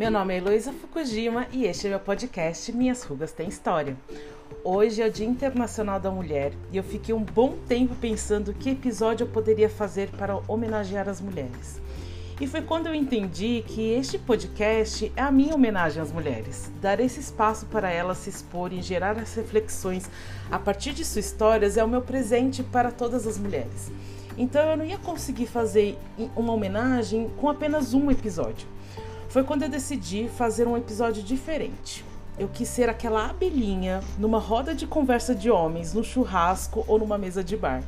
Meu nome é Heloísa Fukujima e este é meu podcast Minhas Rugas Têm História. Hoje é o Dia Internacional da Mulher e eu fiquei um bom tempo pensando que episódio eu poderia fazer para homenagear as mulheres. E foi quando eu entendi que este podcast é a minha homenagem às mulheres. Dar esse espaço para elas se exporem, gerar as reflexões a partir de suas histórias é o meu presente para todas as mulheres. Então eu não ia conseguir fazer uma homenagem com apenas um episódio foi quando eu decidi fazer um episódio diferente. Eu quis ser aquela abelhinha numa roda de conversa de homens, no churrasco ou numa mesa de bar.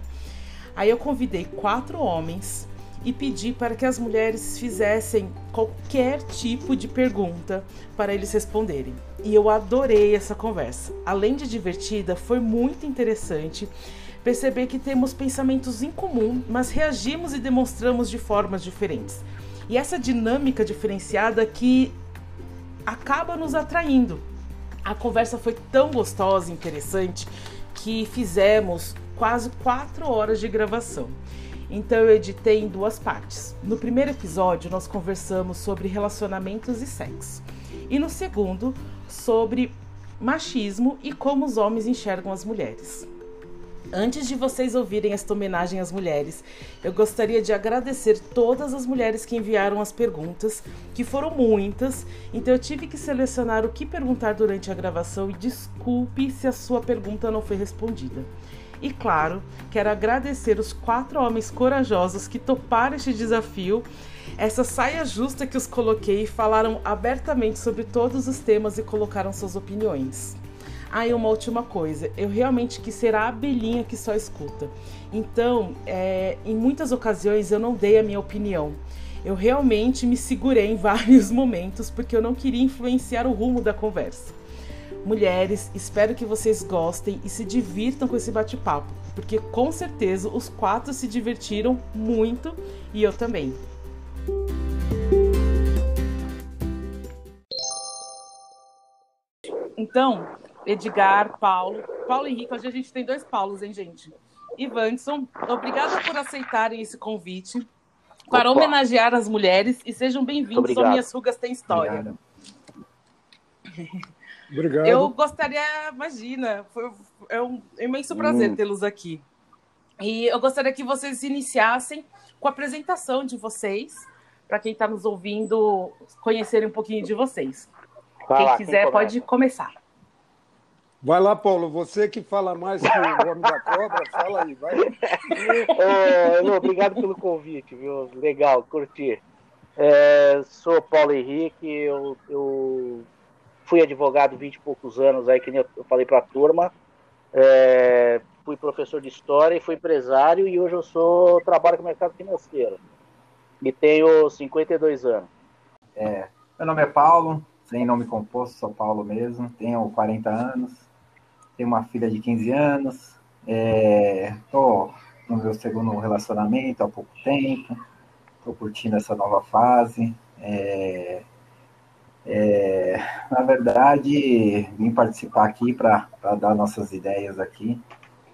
Aí eu convidei quatro homens e pedi para que as mulheres fizessem qualquer tipo de pergunta para eles responderem. E eu adorei essa conversa. Além de divertida, foi muito interessante perceber que temos pensamentos em comum, mas reagimos e demonstramos de formas diferentes. E essa dinâmica diferenciada que acaba nos atraindo. A conversa foi tão gostosa e interessante que fizemos quase quatro horas de gravação. Então eu editei em duas partes. No primeiro episódio, nós conversamos sobre relacionamentos e sexo. E no segundo, sobre machismo e como os homens enxergam as mulheres. Antes de vocês ouvirem esta homenagem às mulheres, eu gostaria de agradecer todas as mulheres que enviaram as perguntas, que foram muitas, então eu tive que selecionar o que perguntar durante a gravação e desculpe se a sua pergunta não foi respondida. E claro, quero agradecer os quatro homens corajosos que toparam este desafio, essa saia justa que os coloquei e falaram abertamente sobre todos os temas e colocaram suas opiniões. Ah, e uma última coisa, eu realmente quis ser a abelhinha que só escuta. Então, é, em muitas ocasiões eu não dei a minha opinião. Eu realmente me segurei em vários momentos porque eu não queria influenciar o rumo da conversa. Mulheres, espero que vocês gostem e se divirtam com esse bate-papo, porque com certeza os quatro se divertiram muito e eu também. Então, Edgar, Paulo. Paulo e Henrique, hoje a gente tem dois Paulos, hein, gente? E Vanson, obrigada por aceitarem esse convite para Opa. homenagear as mulheres e sejam bem-vindos ao Minhas Rugas Tem História. Obrigado. Eu gostaria, imagina, foi é um imenso prazer hum. tê-los aqui. E eu gostaria que vocês iniciassem com a apresentação de vocês, para quem está nos ouvindo conhecerem um pouquinho de vocês. Quem lá, quiser quem pode começar. Vai lá, Paulo, você que fala mais que o Homem da Cobra, fala aí, vai. Ô, obrigado pelo convite, viu? Legal, curti. É, sou Paulo Henrique, eu, eu fui advogado 20 e poucos anos, aí que eu falei para a turma. É, fui professor de história e fui empresário e hoje eu sou trabalho com o mercado financeiro. E tenho 52 anos. É, meu nome é Paulo, sem nome composto, sou Paulo mesmo, tenho 40 anos, tenho uma filha de 15 anos, estou é, no meu segundo relacionamento há pouco tempo, estou curtindo essa nova fase. É, é, na verdade, vim participar aqui para dar nossas ideias aqui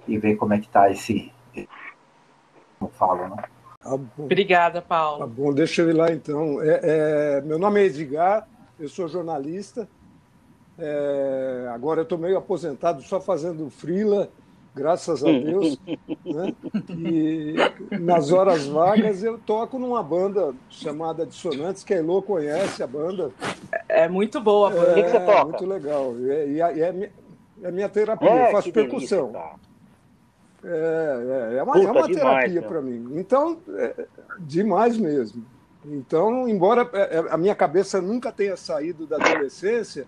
e ver como é que está esse. Como falo, né? Ah, Obrigada, Paulo. Tá bom, deixa eu ir lá então. É, é, meu nome é Edgar, eu sou jornalista, é, agora eu estou meio aposentado, só fazendo frila, graças a Deus. né? E nas horas vagas eu toco numa banda chamada Dissonantes, que a Elô conhece a banda. É muito boa. É, o que, você toca? muito legal. E é, e é, é, é minha terapia, é, eu faço percussão. Delícia, é, é, é, uma, é uma terapia para mim. Então, é, demais mesmo. Então, embora é, é, a minha cabeça nunca tenha saído da adolescência,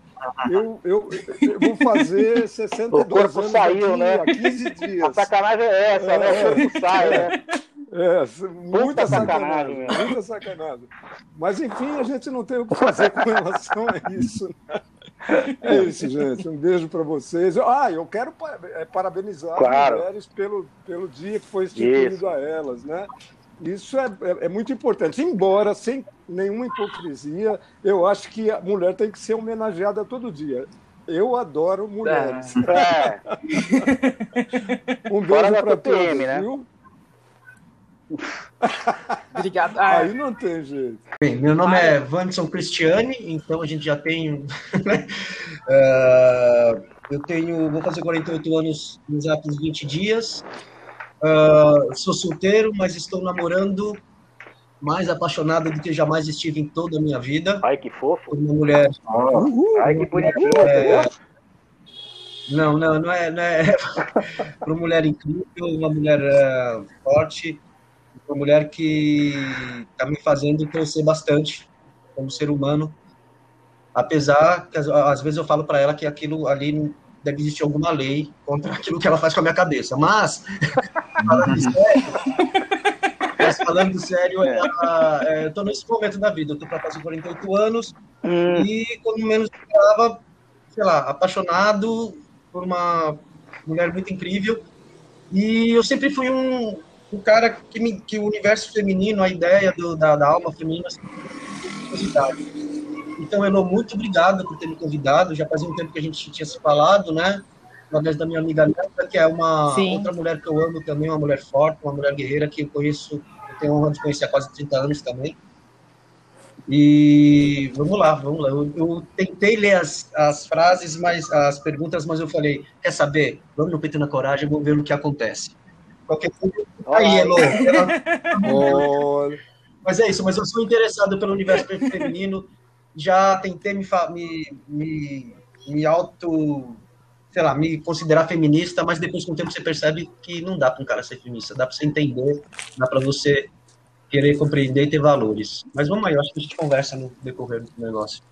eu, eu, eu vou fazer 62 o corpo anos saiu, daqui, né? a 15 dias. A sacanagem é essa, é, né? O corpo sai, né? É, muita sacanagem, sacanagem muita sacanagem. Mas, enfim, a gente não tem o que fazer com relação a isso. Né? É isso, gente. Um beijo para vocês. Ah, eu quero parabenizar claro. as mulheres pelo, pelo dia que foi instituído isso. a elas, né? Isso é, é, é, muito importante. Embora, sem nenhuma hipocrisia, eu acho que a mulher tem que ser homenageada todo dia. Eu adoro mulheres. É. um beijo para todos, né? viu? Obrigada. Ah. Aí não tem jeito. Bem, meu nome é Vanderson Cristiani, então a gente já tem. uh, eu tenho. Vou fazer 48 anos nos exatos 20 dias. Uh, sou solteiro, mas estou namorando mais apaixonado do que jamais estive em toda a minha vida. Ai, que fofo. Uma mulher. Oh, ai, que bonitinho. É, não, não, não é. Não é para uma mulher incrível, uma mulher uh, forte, uma mulher que está me fazendo crescer bastante como ser humano. Apesar que às vezes eu falo para ela que aquilo ali deve existir alguma lei contra aquilo que ela faz com a minha cabeça. Mas, falando sério, mas falando sério, é. é, eu estou nesse momento da vida, eu estou para fazer 48 anos, hum. e quando menos estava, sei lá, apaixonado por uma mulher muito incrível, e eu sempre fui um, um cara que, me, que o universo feminino, a ideia do, da, da alma feminina, curiosidade. Então, Elô, muito obrigado por ter me convidado. Já fazia um tempo que a gente tinha se falado, né? Através da minha amiga Neta, que é uma Sim. outra mulher que eu amo também, uma mulher forte, uma mulher guerreira que eu conheço, eu tenho a honra de conhecer há quase 30 anos também. E vamos lá, vamos lá. Eu, eu, tentei ler as, as frases, mas as perguntas, mas eu falei, quer saber? Vamos no peito na coragem, vamos ver o que acontece. Qualquer coisa. Aí, Elô. Mas é isso, mas eu sou interessado pelo universo feminino já tentei me, me, me, me auto, sei lá, me considerar feminista, mas depois com o tempo você percebe que não dá para um cara ser feminista, dá para você entender, dá para você querer compreender e ter valores. Mas vamos aí, eu acho que a gente conversa no decorrer do negócio.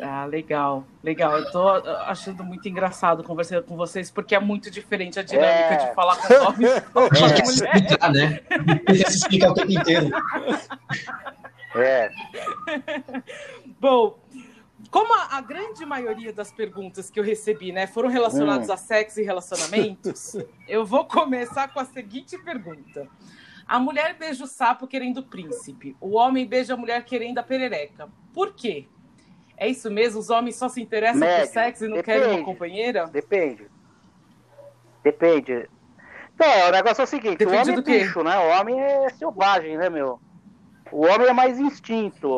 Ah, legal, legal. Eu tô achando muito engraçado conversar com vocês, porque é muito diferente a dinâmica é. de falar com homens e com mulheres. Explicar, né? explicar o tempo inteiro. É. Bom, como a, a, grande maioria das perguntas que eu recebi, né, foram relacionadas hum. a sexo e relacionamentos, eu vou começar com a seguinte pergunta. A mulher beija o sapo querendo o príncipe. O homem beija a mulher querendo a perereca. Por quê? É isso mesmo? Os homens só se interessam Médio. por sexo e não Depende. querem uma companheira? Depende. Depende. Então, o negócio é o seguinte: Depende o homem é bicho, né? O homem é selvagem, né, meu? O homem é mais instinto.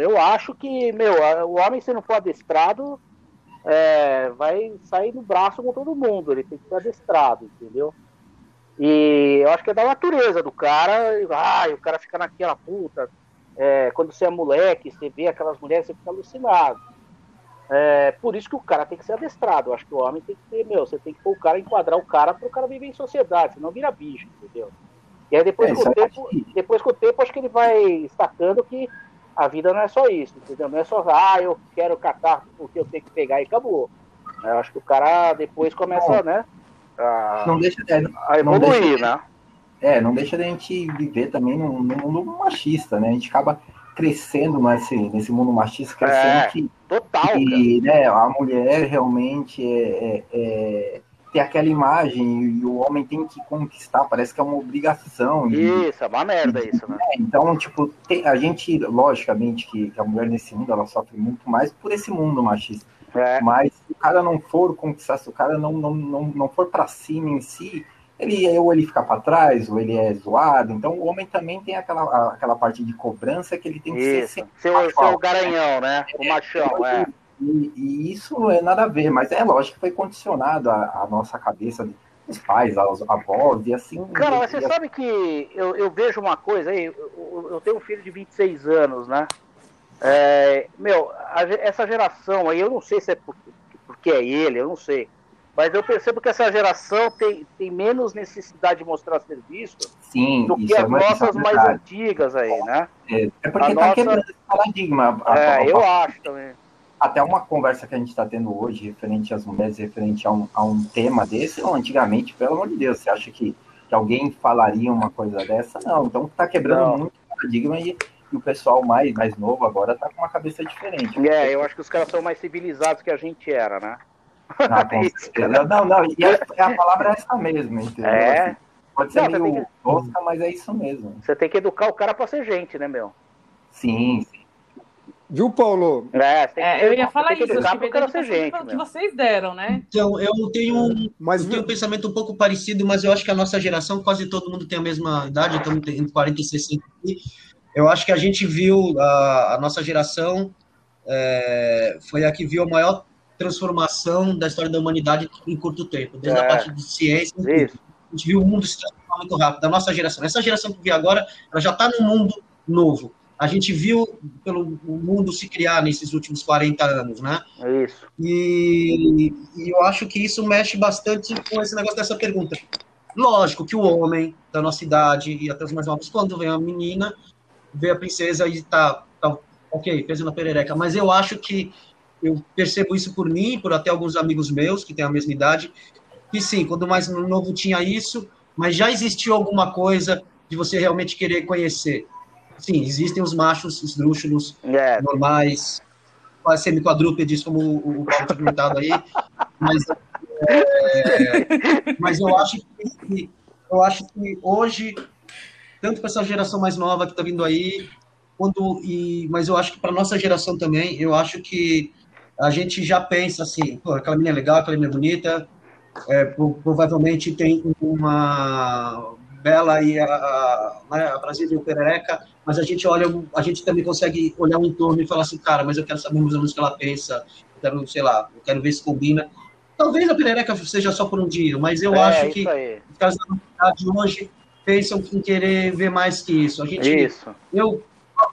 Eu acho que, meu, o homem, se não for adestrado, é, vai sair no braço com todo mundo. Ele tem que ser adestrado, entendeu? E eu acho que é da natureza do cara. Ai, o cara fica naquela puta. É, quando você é moleque, você vê aquelas mulheres, você fica alucinado. É, por isso que o cara tem que ser adestrado. Eu acho que o homem tem que ter, meu, você tem que pôr o cara, enquadrar o cara para o cara viver em sociedade, senão vira bicho, entendeu? E aí depois, é, com, o tempo, depois com o tempo, acho que ele vai sacando que a vida não é só isso, entendeu? Não é só, ah, eu quero catar porque eu tenho que pegar e acabou. Eu acho que o cara depois começa, né? A, não deixa, é, a evoluir, deixa, né? É, não deixa de a gente viver também num, num mundo machista, né? A gente acaba crescendo nesse, nesse mundo machista, crescendo é, que, total, que né, a mulher realmente é, é, é ter aquela imagem e o homem tem que conquistar, parece que é uma obrigação. Isso, é uma merda isso, né? É, então, tipo, tem, a gente, logicamente, que, que, a mulher nesse mundo, ela sofre muito mais por esse mundo machista. É. Mas se o cara não for conquistar, se o cara não, não, não, não for para cima em si, ele ou ele fica para trás, ou ele é zoado. Então o homem também tem aquela, aquela parte de cobrança que ele tem que isso. ser. Seu, seu garanhão, né? O machão, é. E, e, isso não é nada a ver, mas é lógico que foi condicionado a, a nossa cabeça, os pais, os avós, e assim. Cara, mas você assim. sabe que eu, eu vejo uma coisa aí, eu, eu, tenho um filho de 26 anos, né? É, meu, a, essa geração aí, eu não sei se é porque, porque é ele, eu não sei. Mas eu percebo que essa geração tem, tem menos necessidade de mostrar serviço Sim, do que as é nossas mais antigas aí, né? É, é porque a tá nossa... quebrando esse paradigma. É, a, eu acho também até uma conversa que a gente está tendo hoje, referente às mulheres, referente a um, a um tema desse, ou antigamente, pelo amor de Deus, você acha que, que alguém falaria uma coisa dessa? Não, então está quebrando Não. muito o paradigma e, e, o pessoal mais, mais novo agora está com uma cabeça diferente. É, eu acho que os caras são mais civilizados que a gente era, né? Ah, com certeza. não, não, e a, a palavra é essa mesmo, entendeu? É. Assim, pode ser Não, meio que... tosca, mas é isso mesmo. Você tem que educar o cara para ser gente, né, meu? Sim, sim. Viu, Paulo? É, é, eu ia falar isso, eu acho que vai ser gente, que vocês deram, né? Então, eu tenho um, mas, eu tenho um pensamento um pouco parecido, mas eu acho que a nossa geração, quase todo mundo tem a mesma idade, estamos entre 40 e 60 Eu acho que a gente viu, a, a nossa geração é, foi a que viu a maior transformação da história da humanidade em curto tempo, desde é. a parte de ciência. Isso. A gente viu o mundo se transformar muito rápido, da nossa geração. Essa geração que vê agora, ela já está num mundo novo a gente viu pelo mundo se criar nesses últimos 40 anos, né? É isso. E, e, eu acho que isso mexe bastante com esse negócio dessa pergunta. Lógico que o homem da nossa idade e até os mais novos, quando vem a menina, vê a princesa e tá, tá ok, peso na perereca. Mas eu acho que eu percebo isso por mim, por até alguns amigos meus que têm a mesma idade, que sim, quando mais novo tinha isso, mas já existiu alguma coisa de você realmente querer conhecer sim, existem os machos esdrúxulos é. normais, quase semi-quadrúpedes, como o, Paulo tinha comentado aí, mas, é, mas eu acho que eu acho que hoje, tanto para essa geração mais nova que está vindo aí, quando, e, mas eu acho que para nossa geração também, eu acho que a gente já pensa assim, pô, aquela menina é legal, aquela menina é bonita, é, provavelmente tem uma bela e a, né, a Brasília e o Perereca, mas a gente olha, a gente também consegue olhar o entorno e falar assim, cara, mas eu quero saber mais ou menos o que ela pensa, eu quero, sei lá, eu quero ver se combina. Talvez a Perereca seja só por um dia, mas eu é, acho que os caras da de hoje pensam em querer ver mais que isso. A gente, isso. Eu,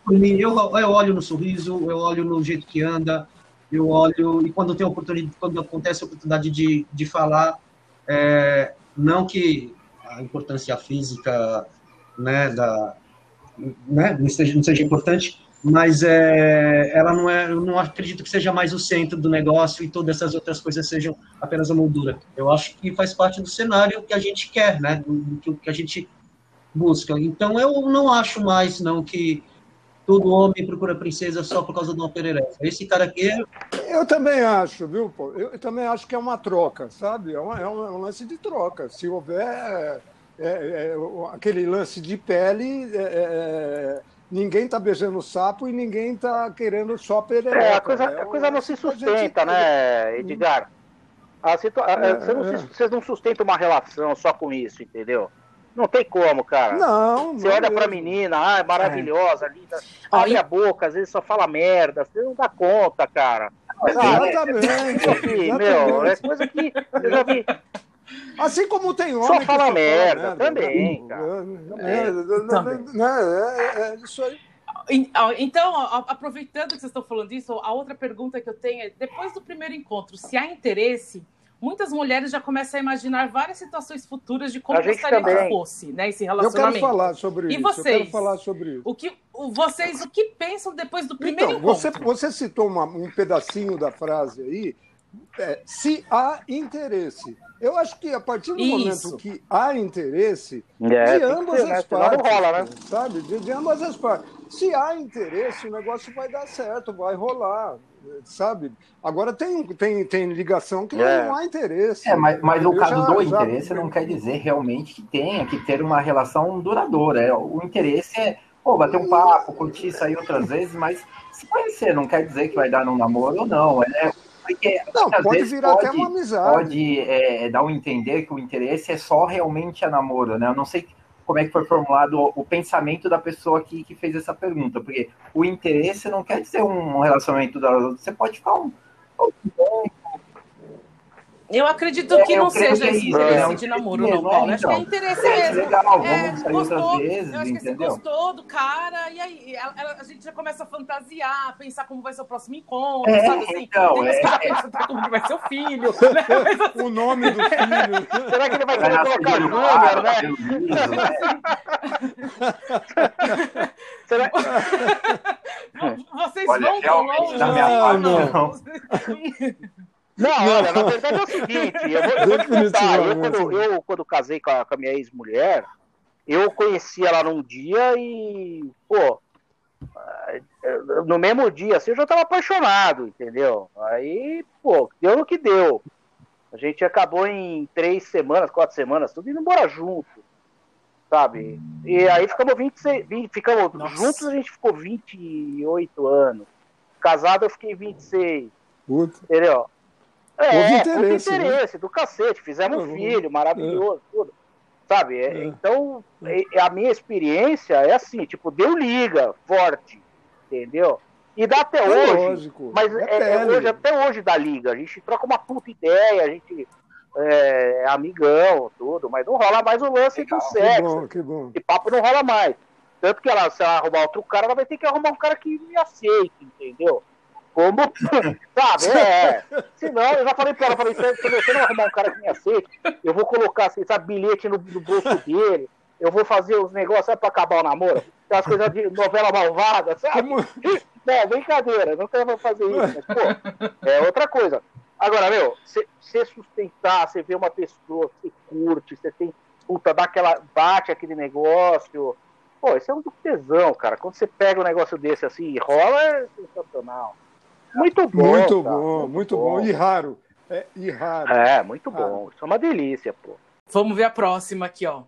eu, eu olho no sorriso, eu olho no jeito que anda, eu olho, e quando tem oportunidade, quando acontece a oportunidade de, de falar, é, não que a importância física né, da, né, não, seja, não seja importante, mas é, ela não é, eu não acredito que seja mais o centro do negócio e todas essas outras coisas sejam apenas a moldura. Eu acho que faz parte do cenário que a gente quer, né, do, do que a gente busca. Então eu não acho mais não que todo homem procura princesa só por causa de uma perereca. Esse cara aqui é... Eu também acho, viu, pô? Eu também acho que é uma troca, sabe? É, uma, é um, é um lance de troca. Se houver é, é, é aquele lance de pele, é, ninguém está beijando o sapo e ninguém está querendo só perereca. É, a coisa, a coisa não se sustenta, gente... né, Edgar? A situa... Vocês não, não sustentam uma relação só com isso, entendeu? Não tem como, cara. Não, Você olha mesmo. pra menina, ah, é maravilhosa, é. linda. Abre a boca, às vezes só fala merda. Você não dá conta, cara. Exatamente. Exatamente. Meu, é coisa que eu já vi. Assim como tem homem. Só fala merda, merda, também, cara. É, é, isso aí. Então, aproveitando que vocês estão falando disso, a outra pergunta que eu tenho é: depois do primeiro encontro, se há interesse, muitas mulheres já começam a imaginar várias situações futuras de como gostaria que fosse, né, esse relacionamento. Eu quero falar sobre e isso. Vocês, eu quero falar sobre isso. O que, vocês, o que pensam depois do primeiro então, encontro? Você, você citou uma, um pedacinho da frase aí, é, se há interesse. Eu acho que a partir do Isso. momento que há interesse, é, de ambas ser, as né? partes, rola, né? sabe? De, de, ambas as partes. Se há interesse, o negócio vai dar certo, vai rolar, sabe? Agora tem, tem, tem ligação que é. não há interesse. É, mas, mas o caso já, do já... interesse não quer dizer realmente que tenha que ter uma relação duradoura. É, o interesse é, pô, bater um papo, curtir, sair outras vezes, mas se conhecer não quer dizer que vai dar num namoro ou não. É, porque não, pode virar pode, até uma amizade. Pode é, dar um entender que o interesse é só realmente a namoro, né? Eu não sei como é que foi formulado o, pensamento da pessoa que, que fez essa pergunta, porque o interesse não quer dizer um relacionamento outras. Você pode ficar um, um eu acredito é, que não seja esse interesse é, de namoro, não, Paulo. Acho que é interesse é, mesmo. Legal, é, vamos sair gostou, outras vezes, eu acho que entendeu? você gostou do cara, e aí ela, ela, a gente já começa a fantasiar, pensar como vai ser o próximo encontro, é, sabe assim? Então, é, como que vai ser o filho. Né? Assim, o nome do filho. Será que ele vai querer colocar Júnior, né? Será... Vocês Olha, vão tão longe? Não, não. Não, olha, na verdade é o seguinte, eu vou, eu vou te contar, eu quando, eu quando casei com a, com a minha ex-mulher, eu conheci ela num dia e, pô, no mesmo dia, assim, eu já tava apaixonado, entendeu? Aí, pô, deu no que deu. A gente acabou em três semanas, quatro semanas, tudo indo embora junto, sabe? E aí ficamos 26, 20, ficamos Nossa. juntos, a gente ficou 28 anos. Casado eu fiquei 26. Puta. Entendeu? É, Houve houve interesse, interesse, né? do cacete. Fizemos um Uhum. filho maravilhoso, tudo. Sabe? É, É. Então, é- a minha experiência é assim, tipo, deu liga forte, entendeu? E dá até É hoje. lógico. Mas é é- é hoje, até hoje dá liga. A gente troca uma puta ideia, a gente é, é amigão, tudo, mas não rola mais o lance Legal. do Que sexo. bom, que bom. Esse papo não rola mais. Tanto que ela, se ela arrumar outro cara, ela vai ter que arrumar um cara que me aceite, entendeu? Como, sabe, é. Senão, eu já falei pra ela, falei, se se você não arrumar um cara que me aceite, eu vou colocar, assim, sabe, bilhete no, no bolso dele, eu vou fazer os negócios, sabe, pra acabar o namoro? Aquelas coisas de novela malvada, sabe? Não, brincadeira, não quero fazer isso, mas, pô, é outra coisa. Agora, meu, você sustentar, você vê uma pessoa que você curte, você tem, puta, dá aquela, bate aquele negócio. Pô, isso é um tesão, cara. Quando você pega um negócio desse assim e rola, é sensacional. Muito bom. Muito cara, bom, muito bom. E raro. É, e raro. É, muito bom. Isso é uma delícia, pô. Vamos ver a próxima aqui, ó.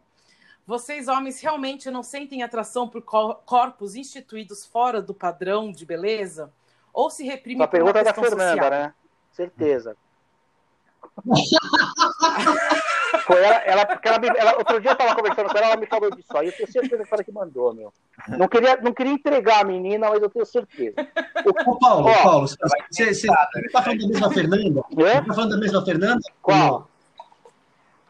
Vocês, homens, realmente não sentem atração por cor- corpos instituídos fora do padrão de beleza? Ou se reprimem por uma pergunta é da Fernanda, social? né? Certeza. Foi ela, ela, porque ela, me- ela- outro dia eu tava conversando com ela, ela me falou disso aí. Eu tenho certeza que foi ela que mandou, meu. Não queria, não queria entregar a menina, mas eu tenho certeza. Ô, Paulo, Ó, Paulo, você, você, você tá falando da mesma Fernanda? É? Tá falando da mesma Fernanda? Qual?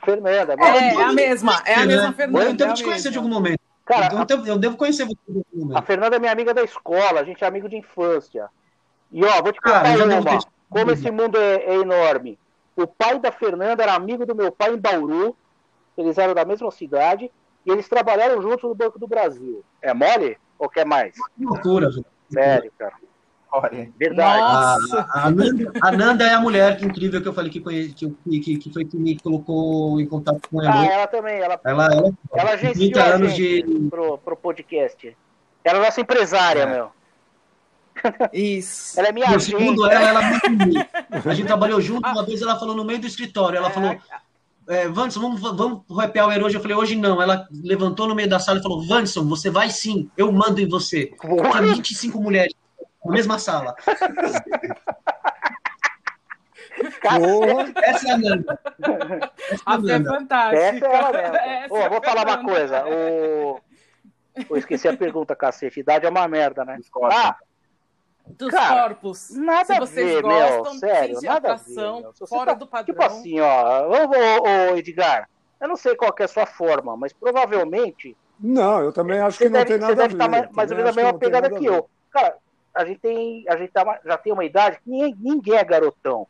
Fernanda, É, né? é a mesma, é a mesma Fernanda. Eu devo é a te conhecer de algum momento. Cara, eu, devo, eu devo conhecer você de algum A momento. Fernanda é minha amiga da escola, a gente é amigo de infância. E ó, vou te contar Cara, uma, como esse mundo é, é enorme. O pai da Fernanda era amigo do meu pai em Bauru, eles eram da mesma cidade, e eles trabalharam juntos no Banco do Brasil. É mole? Ou quer mais? Que loucura, velho. Sério, cara. Olha, Verdade. Nossa! A, a, Nanda, a Nanda é a mulher que incrível que eu falei que, conhe, que, que, que foi que me colocou em contato com ela. Ah, ela também, ela, ela, ela, ela tem agenciou 30 a anos gente de. pro, pro podcast. Ela é nossa empresária, É. meu. Isso. Ela é minha Eu, agente. segundo ela, ela é muito bonita. A gente trabalhou junto, uma vez ela falou no meio do escritório, ela falou, é, Vanson, vamos, vamos pro happy hour hoje? Eu falei, hoje não. Ela levantou no meio da sala e falou, Vanson, você vai sim, eu mando em você. Tinha 25 mulheres na mesma sala. Porra. Essa é a Nanda. Essa é a é Nanda. fantástica. Essa é ela mesmo. Essa Ô, é vou falar uma coisa. O... Eu esqueci a pergunta, cacete. Idade é uma merda, né? Ah, Dos Cara, corpos. nada Se a vocês ver, gostam, meu. Sério, nada a atração ver. meu. Você fora tá- do padrão. Tipo assim, ó. Ô, ô, ô, Edgar, eu não sei qual que é a sua forma, mas provavelmente Não, eu também acho você que não deve, tem você nada a deve ver. estar mais, mais ou menos a mesma pegada que a eu. Cara, a gente, tem, a gente tá, já tem uma idade que ninguém, ninguém é garotão,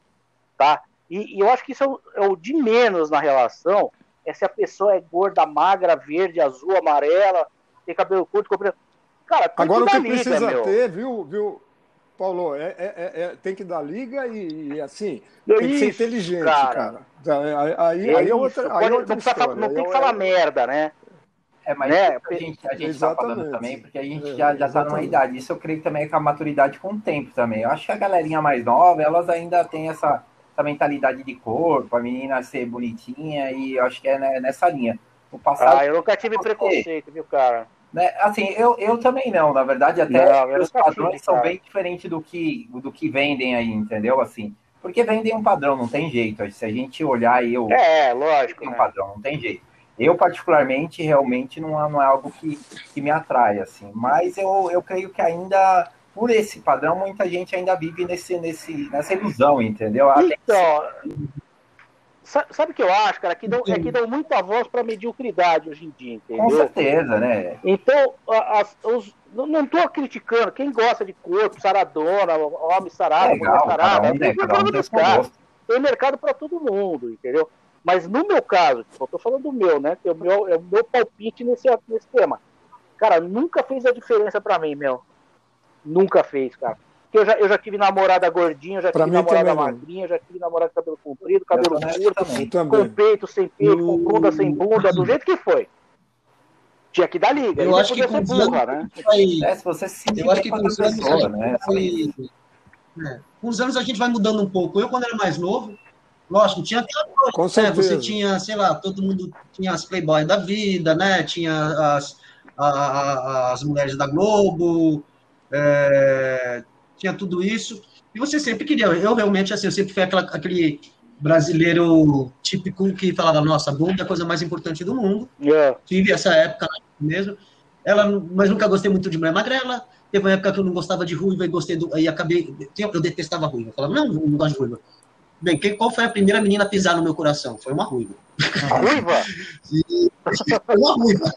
tá? E, e eu acho que isso é o, é o de menos na relação, é se a pessoa é gorda, magra, verde, azul, amarela, tem cabelo curto, comprido. Cara, tem Agora o que liga, precisa meu. ter, viu, viu, Paulo, é, é- é- é- tem que dar liga e, e, assim, tem que ser Isso, inteligente, cara. cara. Aí, aí, É aí é isso. outra, aí Pode- é outra não história. não Aí tem que é- falar merda, né? É, mas Né? isso a gente, a gente tá falando também, porque a gente É, já, já tá numa idade. Isso eu creio também é com a maturidade com o tempo também. Eu acho que a galerinha mais nova, elas ainda têm essa, essa mentalidade de corpo, a menina ser bonitinha, e eu acho que é né, nessa linha. O passado, Ah, eu nunca tive preconceito, viu, cara? Né, assim, eu, eu também não, na verdade, até Não, os padrões são bem diferentes do que, do que vendem aí, entendeu? Assim, porque vendem um padrão, não tem jeito. Se a gente olhar eu, É, lógico. tem um né? padrão, não tem jeito. Eu, particularmente, realmente não é, não é algo que, que me atrai, assim. Mas eu, eu creio que ainda, por esse padrão, muita gente ainda vive nesse, nesse, nessa ilusão, entendeu? Então, sabe o que eu acho, cara? Que dão, é que dão muita voz pra mediocridade hoje em dia, com entendeu? certeza, né? Então, as- os- não, tô criticando. Quem gosta de corpo, saradona, homem sarado, mulher Legal, cada sarada, um, né? um mercado tem mercado pra todo mundo, entendeu? Mas no meu caso, eu tô falando do meu, né? Que é o meu, é o meu palpite nesse, nesse tema. Cara, nunca fez a diferença pra mim, meu. Nunca fez, cara. Porque eu já, eu já tive namorada gordinha, já Pra tive namorada magrinha, já tive namorada de cabelo comprido, cabelo curto, também. Com peito, sem peito, com bunda, sem bunda, do jeito que foi. Tinha que dar liga. Eu acho que com os burra, anos né? vai- É, se você se sentir Eu acho que com os anos, pessoa, né? é, com os anos a gente vai mudando um pouco. Eu, quando era mais novo, lógico, tinha aquela coisa, Com né? certeza. Você tinha, sei lá, todo mundo tinha as Playboy da vida, né? Tinha as, a- a- as mulheres da Globo, é, tinha tudo isso. E você sempre queria. Eu realmente, assim, eu sempre fui aquela, aquele brasileiro típico que falava, nossa, bunda é a coisa mais importante do mundo. Yeah. Tive essa época mesmo. Ela, mas nunca gostei muito de mulher magrela. Teve uma época que eu não gostava de ruiva e gostei do. Aí acabei. Eu detestava ruiva. Eu falava, não, não gosto de ruiva. Bem, quem, qual foi a primeira menina a pisar no meu coração? Foi uma ruiva. A ruiva? foi uma ruiva.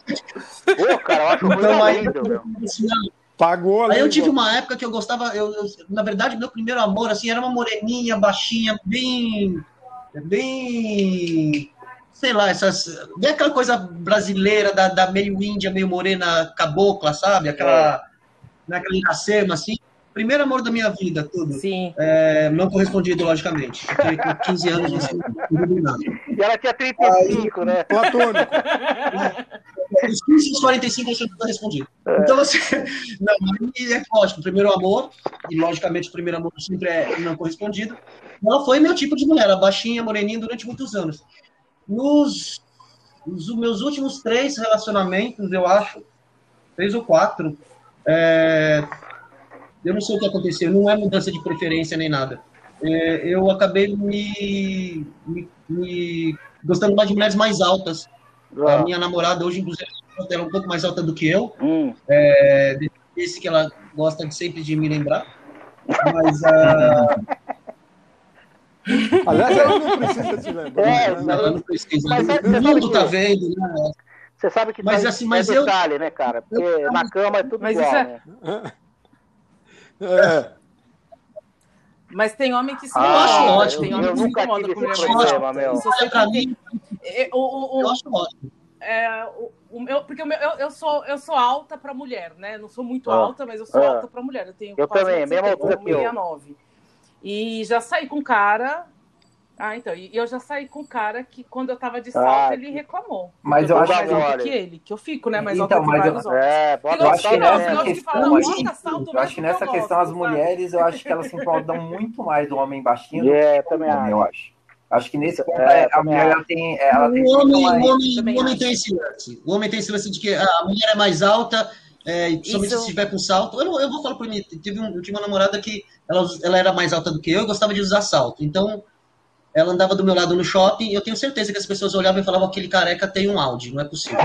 Pô, cara, eu acho então, ruiva lindo, meu. Pagou Aí eu tive uma época que eu gostava, eu, eu, na verdade, meu primeiro amor, assim, era uma moreninha, baixinha, bem. bem. sei lá, essas. bem aquela coisa brasileira, da, da meio índia, meio morena cabocla, sabe? Aquela. É. naquela iracema, assim. Primeiro amor da minha vida, tudo. Sim. É, não correspondido, logicamente. Porque com 15 anos não nada. E ela tinha 35, Aí, né? Platônico. Os 15 e os 45 você não respondido. É. Então, você. Não, é lógico, primeiro amor, e logicamente o primeiro amor sempre é não correspondido. Ela foi meu tipo de mulher, ela baixinha, moreninha, durante muitos anos. Nos, nos meus últimos três relacionamentos, eu acho, três ou quatro, é, eu não sei o que aconteceu, não é mudança de preferência nem nada. É, eu acabei me, me, me, gostando mais de mulheres mais altas. Ah. A minha namorada hoje, inclusive, ela é um pouco mais alta do que eu. Hum. É, esse que ela gosta de, sempre de me lembrar. Mas uh... Aliás, ela não precisa te lembrar. É, né? Ela não precisa. Mas, o mundo está vendo, né? Você sabe que mas, tá, assim, mas é eu, detalhe, né, cara? Porque eu, na cama é tudo mas igual, é... né? É. Mas tem homem que se ah, eu acho ótimo. Tem homem eu que nunca se tive esse problema, meu. Você pra mim, o, o, eu acho ótimo. É, o, o meu, porque o meu, eu, eu, sou, eu sou alta para mulher, né? Não sou muito ah, alta, mas eu sou ah, alta para mulher. Eu tenho eu também, mesma altura que eu. E já saí com cara ah, então. E eu já saí com um cara que, quando eu tava de salto, ah, ele reclamou. Mas eu, eu acho mais alto que ele, que eu fico, né? Mais então, mas eu, é, eu acho que nessa questão, eu acho que nessa questão as mulheres, eu acho que elas se incomodam muito mais do homem baixinho yeah, do que do homem, eu acho. Acho que nesse ponto é, a mulher ela tem. Ela tem o homem, mais... o homem, o homem tem esse lance. O homem tem esse lance de que a mulher é mais alta, é, somente se estiver com salto. Eu, eu vou falar por mim. Tive um, eu tive uma namorada que ela, ela era mais alta do que eu e gostava de usar salto. Então, ela andava do meu lado no shopping e eu tenho certeza que as pessoas olhavam e falavam aquele careca tem um Audi, não é possível.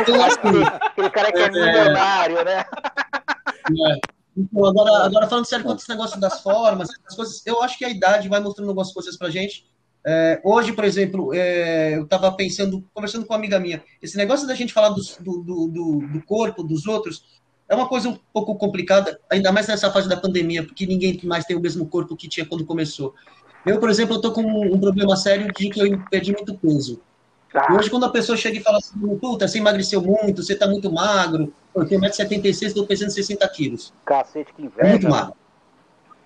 então, assim, aquele careca é milionário, né? É. Então, agora, agora falando sério quanto esse negócio das formas, as coisas, eu acho que a idade vai mostrando algumas coisas pra gente. É, hoje, por exemplo, é, eu estava pensando, conversando com uma amiga minha, esse negócio da gente falar do, do, do, do corpo dos outros, é uma coisa um pouco complicada, ainda mais nessa fase da pandemia, porque ninguém mais tem o mesmo corpo que tinha quando começou. Eu, por exemplo, eu tô com um problema sério de que eu perdi muito peso. Ah. Hoje, quando a pessoa chega e fala assim, puta, você emagreceu muito, você tá muito magro, eu tenho 1,76m, estou pesando 60 quilos. Cacete, que inveja. É muito magro.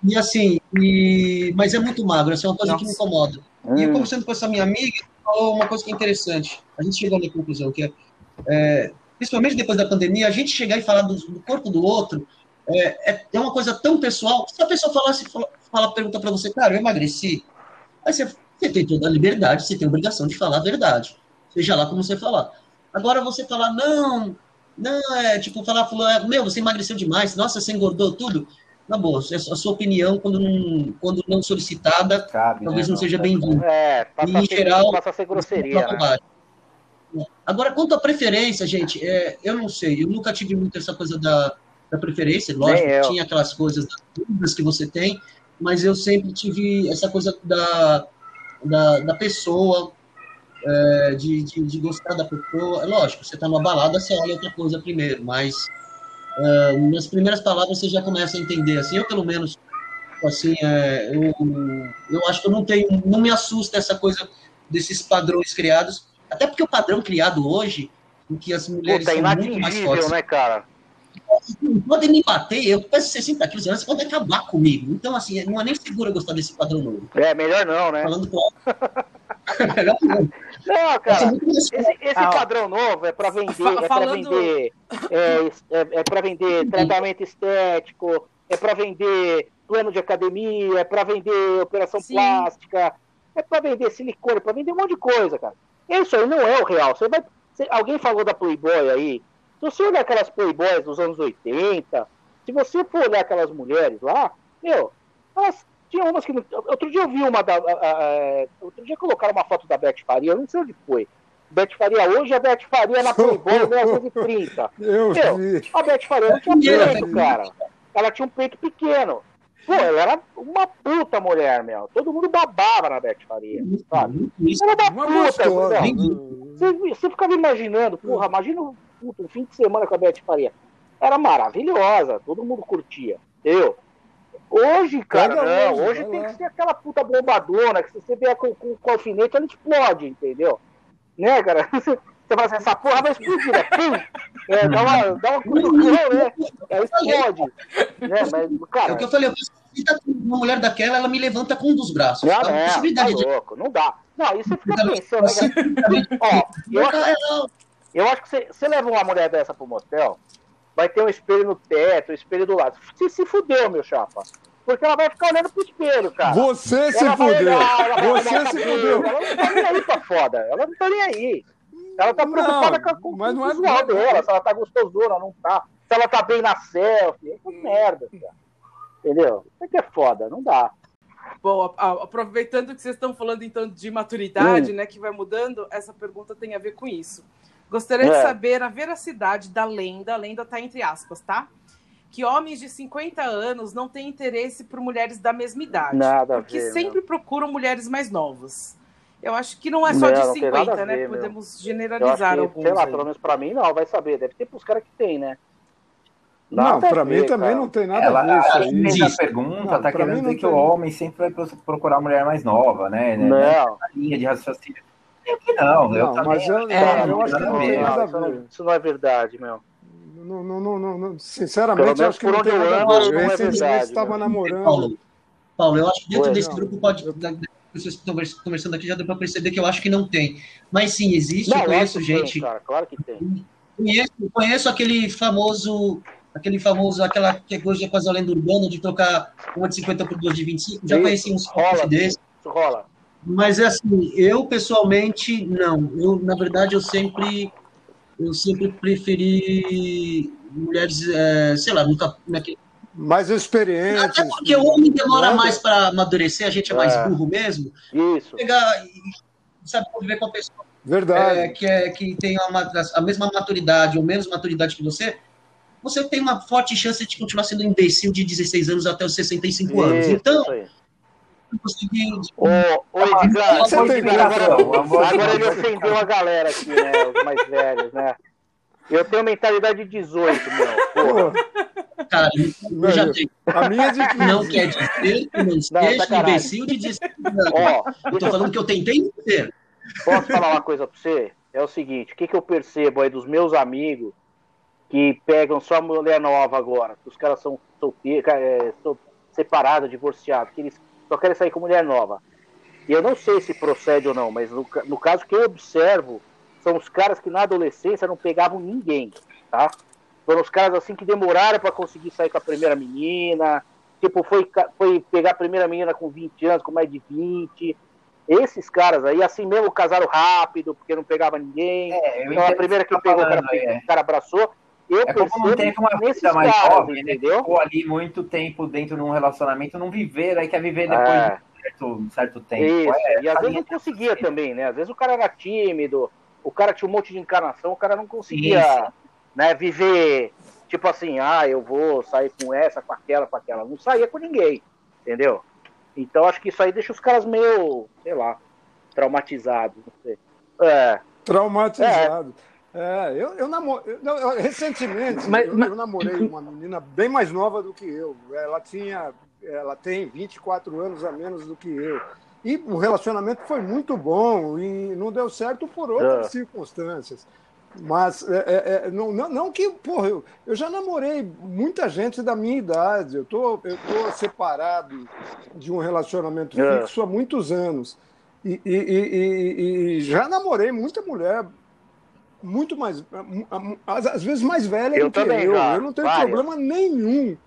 E assim, e... mas é muito magro, essa é uma coisa Nossa. que me incomoda. Hum. E eu conversando com essa minha amiga, falou uma coisa que é interessante. A gente chegou na conclusão, que é, é principalmente depois da pandemia, a gente chegar e falar do, do corpo do outro é, é, é, uma coisa tão pessoal. Se a pessoa falasse, fala, fala pergunta para você, cara, eu emagreci. Aí você, você tem toda a liberdade, você tem a obrigação de falar a verdade. Seja lá como você falar. Agora você falar, não, não, é tipo, falar, meu, você emagreceu demais, nossa, você engordou tudo. Na boa, a sua opinião, quando não, quando não solicitada, Cabe, talvez né? não seja bem-vinda. É, passa, em geral, passa a ser grosseria. Né? Agora, quanto à preferência, gente, é, eu não sei, eu nunca tive muito essa coisa da, da preferência, lógico, tinha aquelas coisas das dúvidas que você tem, mas eu sempre tive essa coisa da, da, da pessoa, é, de, de, de, gostar da pessoa. É lógico, você está numa balada, você olha outra coisa primeiro, mas é, nas primeiras palavras você já começa a entender, assim, eu pelo menos, assim, é, eu, eu acho que eu não tenho, não me assusta essa coisa desses padrões criados, até porque o padrão criado hoje, em que as mulheres Puta, são muito mais fortes... né, cara? Podem me bater, eu peço 60 quilos, você pode acabar comigo. Então, assim, não é nem seguro gostar desse padrão novo. É, melhor não, né? Falando com melhor não. Não, cara, esse, esse ah, padrão novo é para vender, é para vender, é, é, é para vender tratamento estético, é para vender plano de academia, é para vender operação Sim. plástica, é para vender silicone, é para vender um monte de coisa, cara. Isso aí não é o real. Você vai, você, alguém falou da Playboy aí, Se você olhar aquelas playboys dos anos 80, se você for olhar aquelas mulheres lá, meu, elas tinham umas que. Outro dia eu vi uma da. A, a, outro dia colocaram uma foto da Beth Faria, eu não sei onde foi. Beth Faria hoje, a Beth Faria na Playboy 1930. Eu Meu, vi. a Beth Faria não tinha peito, cara. Ela tinha um peito pequeno. Pô, ela era uma puta mulher, meu. Todo mundo babava na Beth Faria, sabe? Ela era uma Uma puta, meu. Você, você ficava imaginando, porra, imagina um, um fim de semana com a Beth Faria. Era maravilhosa, todo mundo curtia, entendeu? Hoje, cara, não. hoje, Hoje tem lá. que ser aquela puta bombadona que se você vier com, com, com alfinete, ela explode, entendeu? Né, cara? Você fala assim, essa porra vai explodir, né? Pum! É, dá uma, dá uma cutucão, né? Ela explode. Né? Mas, É cara, o que eu falei, eu tá com uma mulher daquela, ela me levanta com um dos braços. não, a não, tá possibilidade de. louco, não dá. Não, e você fica pensando, né? Ó, eu acho Eu acho que você, você leva uma mulher dessa pro motel, vai ter um espelho no teto, um espelho do lado. Você se fudeu, meu chapa. Porque ela vai ficar olhando pro espelho, cara. Você se Ela fudeu. vai Você se cabelo, fudeu. Ela não tá nem aí pra foda. Ela não tá nem aí. Ela tá preocupada Não, com, com, mas não é- visual dela, se ela tá gostosona, não tá. Se ela tá bem na selfie. É merda, cara. Entendeu? Isso aqui é foda, não dá. Bom, aproveitando que vocês estão falando então de maturidade, né, que vai mudando, essa pergunta tem a ver com isso. Gostaria de É. saber a veracidade da lenda, a lenda tá entre aspas, tá? Que homens de 50 anos não têm interesse por mulheres da mesma idade. Nada a porque ver, sempre procuram mulheres mais novas. Eu acho que não é só Não, de não tem nada 50, a né? ver. Podemos generalizar que, alguns. sei lá, aí. pelo menos pra mim não, vai saber. Deve ter pros caras que tem, né? Não, a pra mim também cara. não tem nada Ela, a ver isso ela aí. fez a pergunta, Não, tá querendo dizer que o tem. homem sempre vai pro- procurar mulher mais nova, né? né? Não, Nessa linha de raciocínio. Eu que não, eu Não, também. mas eu, É, eu acho que não tem nada a isso, não, ver. isso não é verdade, meu. Não, não, não, não, sinceramente, eu acho que não tem eu nada a ver. é Recentemente verdade, estava namorando. Paulo, Paulo, eu acho que dentro Oi, desse não. grupo pode. Eu- pessoas que estão convers- conversando aqui já deu para perceber que eu acho que não tem. Mas sim, existe. Não, eu conheço tem, gente. cara, claro que tem. Conheço, conheço aquele famoso. Aquele famoso, aquela que hoje é quase a lenda urbana de trocar uma de 50 por duas de 25. Já Isso, conheci uns rola, desses. Rola. Mas é assim, eu pessoalmente não. Eu, na verdade, eu sempre eu sempre preferi mulheres, é, sei lá, nunca naquele... Mais experientes. Até porque o homem demora Nada. mais para amadurecer, a gente é mais É. burro mesmo. Isso. Pegar e sabe conviver com a pessoa Verdade. é, que, é, que tem a mesma maturidade ou menos maturidade que você, você tem uma forte chance de continuar sendo um imbecil de 16 anos até os 65 anos. Isso, Então, eu consegui Ô, ô Edgar, Você tem agora, ele ofendeu a galera aqui, né? Os mais velhos, né? Eu tenho mentalidade de 18, meu. Cara, eu já Velho, tenho. a minha é de 15. Não quer dizer que não seja sacanagem. imbecil de 16 anos. Ó, Eu tô eu falando que eu tentei ser. Posso falar uma coisa pra você? É o seguinte, o que, que eu percebo aí dos meus amigos que pegam só mulher nova agora, que os caras são solteiros, é, separados, divorciados, que eles só querem sair com mulher nova. E eu não sei se procede ou não, mas no, no caso que eu observo, são os caras que na adolescência não pegavam ninguém, tá? Foram os caras assim que demoraram pra conseguir sair com a primeira menina, tipo, foi, foi pegar a primeira menina com 20 anos, com mais de 20. Esses caras aí, assim mesmo, casaram rápido, porque não pegava ninguém. É, então a primeira que você pegou, tá o cara, é. o cara abraçou. Eu É como não teve uma vida mais caras, jovem, né? entendeu? Ficou ali muito tempo dentro de um relacionamento, não viver, aí quer viver depois É. de um certo, certo tempo. Isso, É, e às essa vezes não conseguia também, né? Às vezes o cara era tímido, o cara tinha um monte de encarnação, o cara não conseguia Isso. né, viver, tipo assim, ah, eu vou sair com essa, com aquela, com aquela. Não saía com ninguém, entendeu? Então acho que isso aí deixa os caras meio, sei lá, traumatizados, não sei. É, Traumatizado. É, eu, eu, eu- eu- recentemente Mas- eu, mas- eu namorei uma menina bem mais nova do que eu. Ela tinha, ela tem 24 anos a menos do que eu. E o relacionamento foi muito bom e não deu certo por outras É. circunstâncias. Mas é, é, é, não, não, não que, porra, eu, eu já namorei muita gente da minha idade. Eu tô, eu tô separado de um relacionamento É. fixo há muitos anos. E, e- e- e- e já namorei muita mulher muito mais, às, às vezes mais velha Eu do que também, eu. já, Eu não tenho várias. problema nenhum.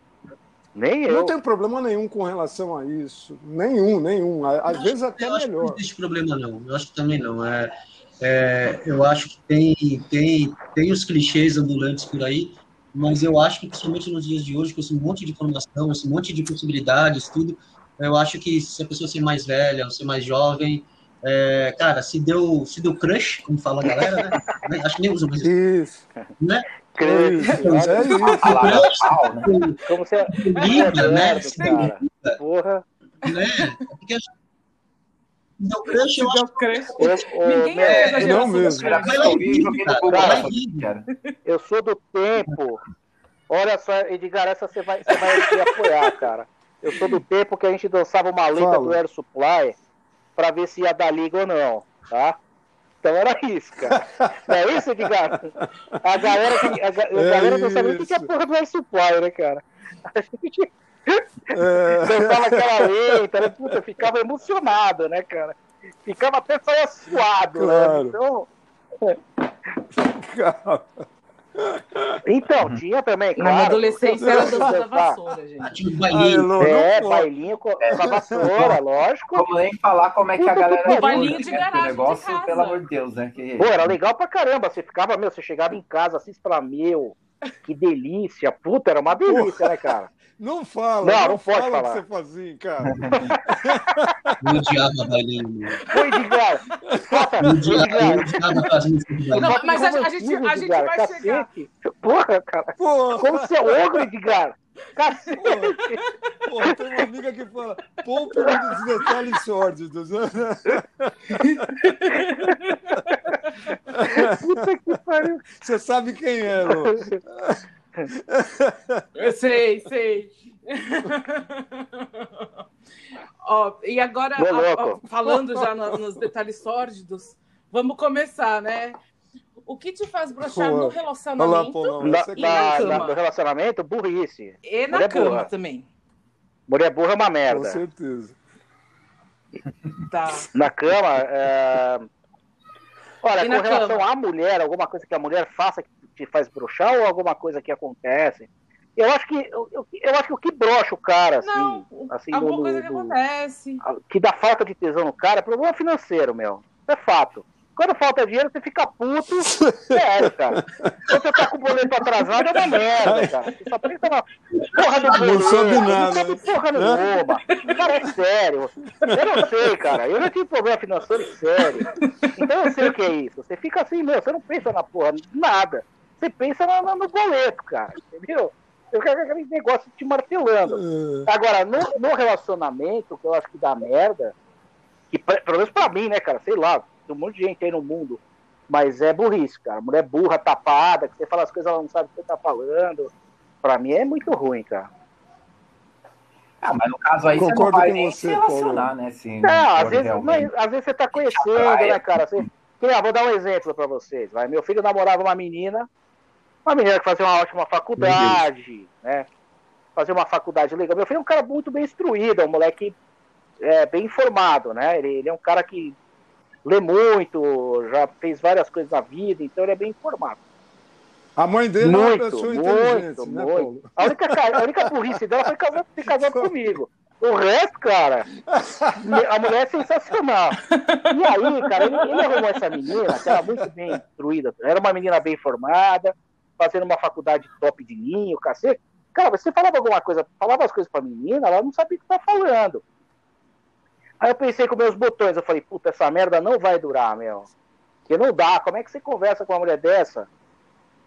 nem Eu eu. não tenho problema nenhum com relação a isso. Nenhum, nenhum. Às Eu vezes acho- até eu acho que melhor. não existe problema, não. Eu acho que também não. É, É, eu acho que tem, tem, tem os clichês ambulantes por aí, mas eu acho que, principalmente nos dias de hoje, com esse monte de informação, esse monte de possibilidades, tudo, eu acho que se a pessoa ser mais velha ou ser mais jovem, é, cara, se deu, se deu crush, como fala a galera, né? Acho que nem usa mais isso. Né? Crush, é isso. É isso. Crush, né? Como você liga, né? Cara. Porra. Né? Porque deu crush, eu acho crush. Ninguém é da geração mesmo. Cara, eu sou do tempo. Olha só, Edgar, essa você vai, você vai apoiar, cara. Eu sou do tempo que a gente dançava uma letra do Air Supply para ver se ia dar liga ou não, tá? Então era isso, cara. Não é isso, Edgar? A galera, a, a galera não sabe o que é porra do Air Supply, né, cara? A gente é... dançava aquela letra, né? Puta, ficava emocionado, né, cara? Ficava até saia suado, né? claro. né? Então. Calma. Então, tinha também, claro. Na adolescência era dança da vassoura, gente. Tinha um bailinho. é, bailinho com a vassoura, lógico. Vamos nem falar como é que a galera... O bailinho de garagem negócio, de pelo amor de Deus, né? Que... Pô, era legal pra caramba. Você ficava, meu, você chegava em casa assim, pra meu, que delícia. Puta, era uma delícia, né, cara? Não fala. Não, não, não pode fala falar. que você fazia, cara. Eu odiava bailinho. Foi, Edgar. Eu odiava, eu odiava fazer isso. Não, mas a, a gente, a gente vai Cacete. chegar. Porra, cara. Porra, Como você é ogro, Edgar? Cacete. porra, tem uma amiga que fala, poupe-me dos detalhes sórdidos. Puta que pariu. Você sabe quem é, Lô. Eu sei, sei. Ó, e agora, ó, ó, falando já no- nos detalhes sórdidos, vamos começar, né? O que te faz brochar no relacionamento Paulão. Na, Essa aqui- na, cama? na- no relacionamento, burrice. e na Mulher cama burra. também? Mulher burra é uma Com merda. certeza. Tá. Na cama, é... Olha, E com relação cama? à mulher, alguma coisa que a mulher faça que te faz broxar ou alguma coisa que acontece? Eu acho que eu, eu- acho que o que brocha o cara, assim, Não, assim alguma no- coisa que no- acontece. que dá falta de tesão no cara é problema financeiro, meu. Isso é fato. Quando falta dinheiro, você fica puto. Sério, cara. Quando você tá com o boleto atrasado, é uma merda, cara. Você só pensa na porra do boleto. Não sabe nada, Não sabe né? porra nenhuma. Cara, é sério. Eu não sei, cara. Eu já tive problema financeiro sério. Então eu sei o que é isso. Você fica assim, meu, você não pensa na porra, nada. Você pensa na- na- no boleto, cara. Entendeu? Eu quero aquele negócio te martelando. É. Agora, no, no relacionamento, que eu acho que dá merda, que pra- pelo menos pra mim, né, cara, sei lá, tem um monte de gente aí no mundo, mas é burrice, cara. Mulher burra, tapada, que você fala as coisas, ela não sabe o que você tá falando. Pra mim é muito ruim, cara. Ah, mas no caso aí você não Concordo vai com nem você, se relacionar, Paulo. né? Se Não, às vezes, mas, às vezes você tá conhecendo, né, cara? Você, ah, vou dar um exemplo pra vocês. Vai. Meu filho namorava uma menina, uma menina que fazia uma ótima faculdade, né? Fazia uma faculdade legal. Meu filho é um cara muito bem instruído, é um moleque é, bem informado, né? Ele, ele é um cara que lê muito, já fez várias coisas na vida, então ele é bem informado. A mãe dele é uma Muito, pessoa inteligente, muito, né, muito. A única, ca- a única burrice dela foi casar, ter casado comigo. O resto, cara, a mulher é sensacional. E aí, cara, ele, ele arrumou essa menina, que era muito bem instruída, era uma menina bem formada, fazendo uma faculdade top de linha, o cacete. Cara, você falava alguma coisa, falava as coisas pra menina, ela não sabia o que tá falando. Aí eu pensei com meus botões, eu falei, puta, essa merda não vai durar, meu. Porque não dá, como é que você conversa com uma mulher dessa?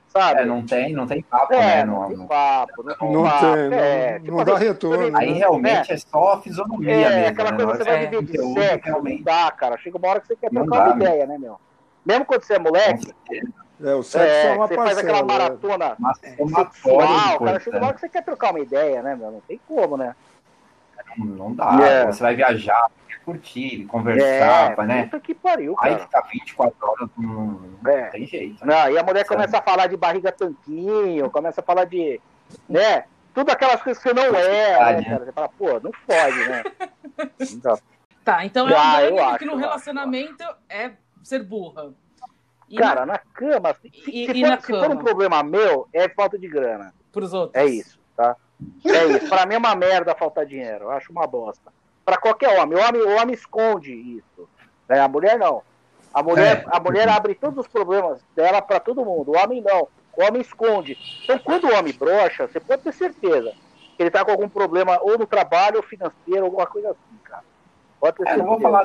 Sabe? É, não tem, não tem papo, É, né? não Não- tem não- papo, não tem Não papo. tem, não, é, não tipo dá assim, retorno. Aí né? realmente é, só fisionomia É, mesmo. aquela né? coisa que você hora vai viver de sexo, não realmente. dá, cara. Chega uma hora que você quer Não trocar dá, uma meu. ideia, né, meu? Mesmo quando você é moleque. É, o sexo é, é, uma você faz parcela. aquela é. maratona Uma sexual, de cara, chega uma hora coisa. que você quer trocar uma ideia, né, meu? Não tem como, né? Não, não dá. É. Você vai viajar, quer curtir, conversar, é, né? puta que pariu, Aí cara. ficar 24 horas não, não É. tem jeito. né? Não, e a mulher começa a falar de barriga tanquinho, começa a falar de, né, tudo aquelas coisas que você não é, né, cara? Você fala, pô, não fode, né? Então, Tá, então é Ah, um que no relacionamento é ser burra. E cara, na cama, se, E- se e for, na se for cama? um problema meu, é falta de grana. pros outros. É isso, tá? É isso. Pra mim é uma merda faltar dinheiro. Eu acho uma bosta. Pra qualquer homem. O homem, o homem esconde isso. Né? A mulher não. A mulher, é. a mulher abre todos os problemas dela para todo mundo. O homem não. O homem esconde. Então, quando o homem brocha, você pode ter certeza que ele tá com algum problema ou no trabalho, ou financeiro, alguma coisa assim, cara. Pode ter é. Não vou falar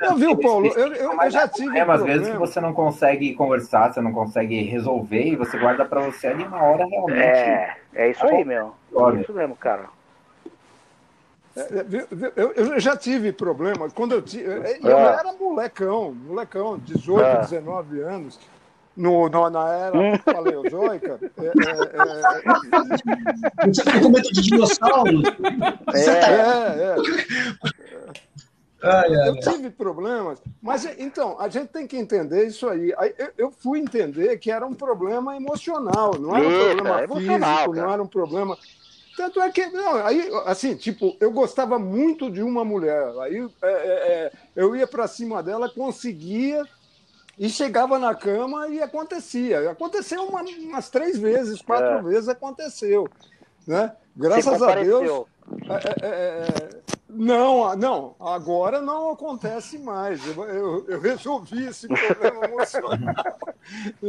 não, viu, Paulo? Eu, eu, eu já tive. É, às vezes que você não consegue conversar, você não consegue resolver e você guarda para você ali na hora realmente. É, é isso aí, meu. É isso mesmo, cara. É, é, eu, eu, já tive problema. Quando eu, tive, eu ah. era molecão, molecão, 18, ah. 19 anos, no, no, na era hum. paleozoica. É, é, é, Você tem com de dinossauro? É, é. Ai, ai, eu tive problemas, mas então a gente tem que entender isso aí. Eu, fui entender que era um problema emocional, não era um Eita, problema físico, não era um problema tanto é que, não, aí, assim, tipo, eu gostava muito de uma mulher. Aí é, é, é eu ia para cima dela, conseguia e chegava na cama e acontecia. Aconteceu uma, umas três vezes, quatro é. vezes aconteceu. Né? Graças a Deus. É, é, não, não, agora não acontece mais. Eu, eu, eu resolvi esse problema emocional.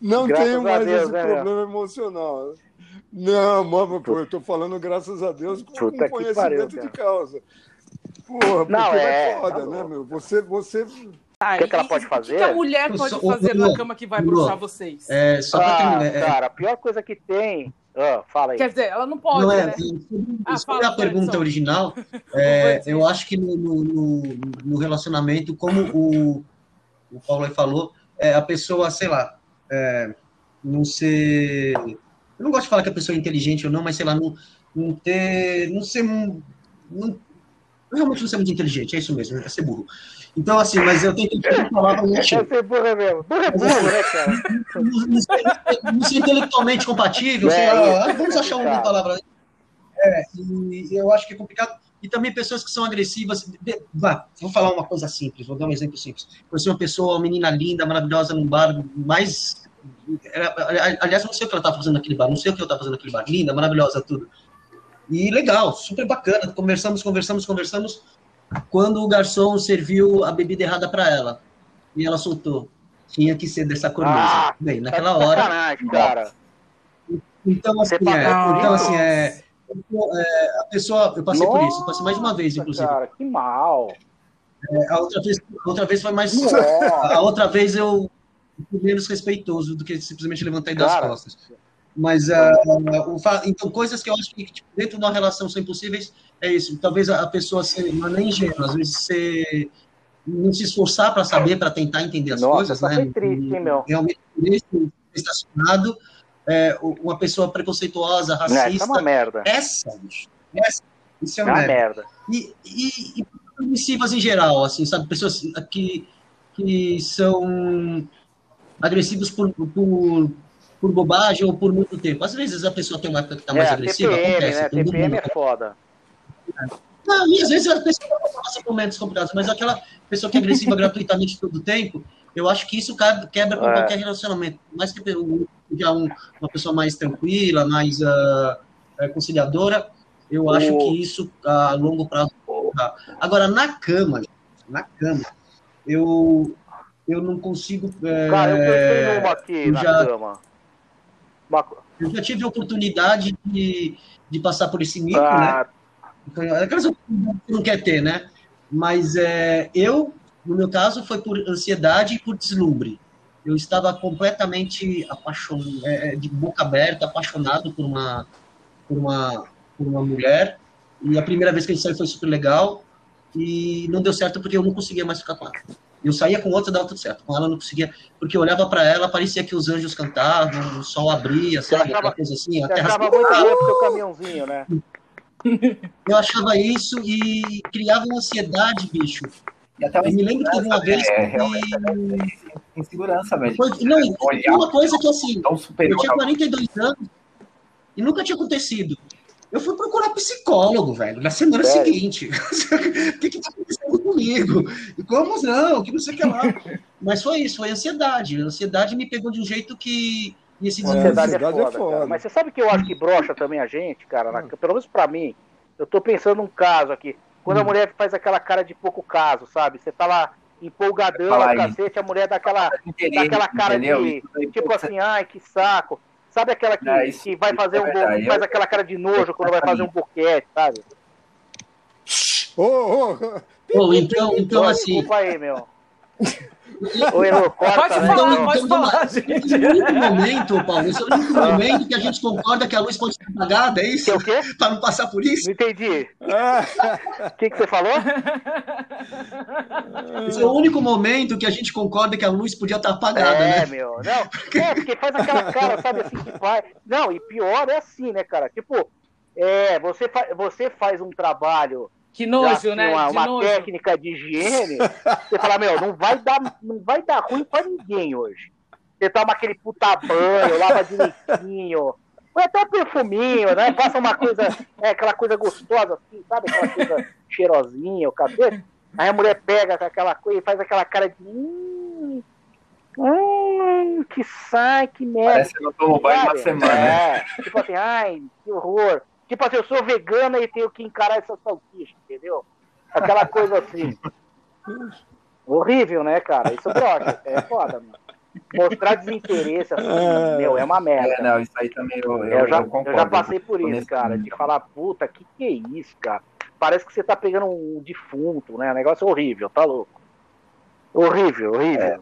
não, não tenho mais Deus, esse né, problema emocional. Não, mano, pô, eu tô falando graças a Deus com, com conhecimento pariu, de causa. Porra, não, é, é foda, tá né, meu? Você, você o que, que, ela pode fazer? O que, a mulher pode fazer na cama que vai bruxar vocês? É, só ah, terminar, é... Cara, a pior coisa que tem. Oh, fala aí. Quer dizer, ela não pode. Não é, né? ah, fala, a pergunta original, é, eu acho que no, no, no, relacionamento, como o, o Paulo aí falou, é, a pessoa, sei lá, é, não ser eu não gosto de falar que a pessoa é inteligente ou não, mas sei lá, não, não ter. Não ser. Não, realmente não ser muito inteligente, é isso mesmo, é ser burro. Então, assim, mas eu tenho que falar para É ser burro mesmo. Burro é burro, né, cara? Não, ser, ser intelectualmente compatível, é, sei lá, vamos achar uma palavra. É, e eu acho que é complicado. E também pessoas que são agressivas. Vá, vou falar uma coisa simples, vou dar um exemplo simples. Conheci uma pessoa, uma menina linda, maravilhosa, num bar mais aliás, não sei o que ela estava fazendo naquele bar, não sei o que eu estava fazendo naquele bar. Linda, maravilhosa, tudo. E legal, super bacana. Conversamos, conversamos, conversamos. Quando o garçom serviu a bebida errada para ela, e ela soltou. Tinha que ser dessa cor ah, Bem, naquela é hora. Cara. Então, assim, é, então, assim é, é, a pessoa. Eu passei Nossa, por isso, passei mais de uma vez, inclusive. Cara, que mal. É, a, outra vez, a outra vez foi mais. A outra vez eu menos respeitoso do que simplesmente levantar e dar as costas. Mas, uh, o, então, coisas que eu acho que tipo, dentro de uma relação são impossíveis é isso. Talvez a, pessoa ser, não é nem ingênua, às vezes ser, não se esforçar para saber, para tentar entender as Nossa, coisas, né? Triste, hein, meu? Realmente, estacionado, é, uma pessoa preconceituosa, racista. Não, essa é uma merda. Essa, essa isso é uma, é merda. merda. E, e, e permissivas em geral, assim, sabe? Pessoas que, que são agressivos por, por, por bobagem ou por muito tempo. Às vezes a pessoa tem uma época que está mais é, agressiva. TPM, acontece, né? TPM é foda. Não, e às vezes a pessoa passa por momentos complicados, mas aquela pessoa que é agressiva gratuitamente todo o tempo, eu acho que isso quebra com é. qualquer relacionamento. Mais que já um, uma pessoa mais tranquila, mais uh, conciliadora, eu acho que isso a longo prazo. Agora, na cama, na cama, eu, eu não consigo. É, Cara, eu pensei numa aqui na já, cama. Eu já tive a oportunidade de, de passar por esse mito, ah. né? Aquelas que não quer ter, né? Mas é, eu, no meu caso, foi por ansiedade e por deslumbre. Eu estava completamente apaixonado, é, é, de boca aberta, apaixonado por uma, por uma, por uma mulher. E a primeira vez que a gente saiu foi super legal. E não deu certo porque eu não conseguia mais ficar com ela. Eu saía com outra, dava tudo certo. Com ela eu não conseguia, porque eu olhava para ela, parecia que os anjos cantavam, o sol abria, sabe? Aquela coisa assim. A terra... muito tempo o caminhãozinho, né? Eu achava isso e criava uma ansiedade, bicho. E até eu me lembro que teve uma vez é, que. Insegurança mesmo. Foi, não, uma coisa que assim, eu tinha 42 anos e nunca tinha acontecido. Eu fui procurar psicólogo, velho, na semana seguinte. o que que tá acontecendo comigo? E como não? Que não sei o que lá. Mas foi isso, foi ansiedade. A ansiedade me pegou de um jeito que. Esse é, ansiedade, é foda, é foda. Mas você sabe que eu acho que brocha também a gente, cara? Na, pelo menos pra mim. Eu tô pensando num caso aqui. Quando hum. a mulher faz aquela cara de pouco caso, sabe? Você tá lá empolgadão, Fala aí. cacete, a mulher daquela, Interesse, daquela cara entendeu? de, Isso aí, tipo assim, ai, que saco. Sabe aquela que, Não, isso- que vai isso fazer é um bo- faz Eu- aquela cara de nojo quando vai fazer um boquete, sabe? Ô, ô, Bom, então, então Ô, assim, Desculpa aí, meu. Ô, Elô, corta, Pode né? falar, Então, pode então, falar, gente. esse é o único momento, Paulo, esse é o único momento que a gente concorda que a luz pode ser apagada, é isso? Que o quê? Para não passar por isso? Não entendi. ah, O que, que você falou? Esse é o único momento que a gente concorda que a luz podia estar apagada, É, né? meu. Não, é, porque faz aquela cara, sabe, assim, que vai. Não, e pior é assim, né, cara? Tipo, é, você, fa... você faz um trabalho, Que nojo, assim, né? uma, De uma nojo. técnica de higiene, você fala, meu, não vai dar, não vai dar ruim pra ninguém hoje. Você toma aquele puta banho, lava direitinho, põe até um perfuminho, né? Passa uma coisa, é, aquela coisa gostosa, assim, sabe? Aquela coisa cheirosinha, o cabelo. Aí a mulher pega aquela coisa e faz aquela cara de. Hum, hum, que sai, que merda. Parece que eu tomo banho uma semana. né? É, tipo assim, ai, que horror. Tipo assim, eu sou vegana e tenho que encarar essa salsicha, entendeu? Aquela coisa assim. Horrível, né, cara? Isso brocha, é foda, mano. Mostrar desinteresse, assim, É. meu, é uma merda. É, não, isso aí também eu, eu, Eu já, eu concordo. eu já passei por isso, nesse cara, de falar, puta, que que é isso, cara? Parece que você tá pegando um defunto, né? Um negócio horrível, tá louco. Horrível, horrível. É.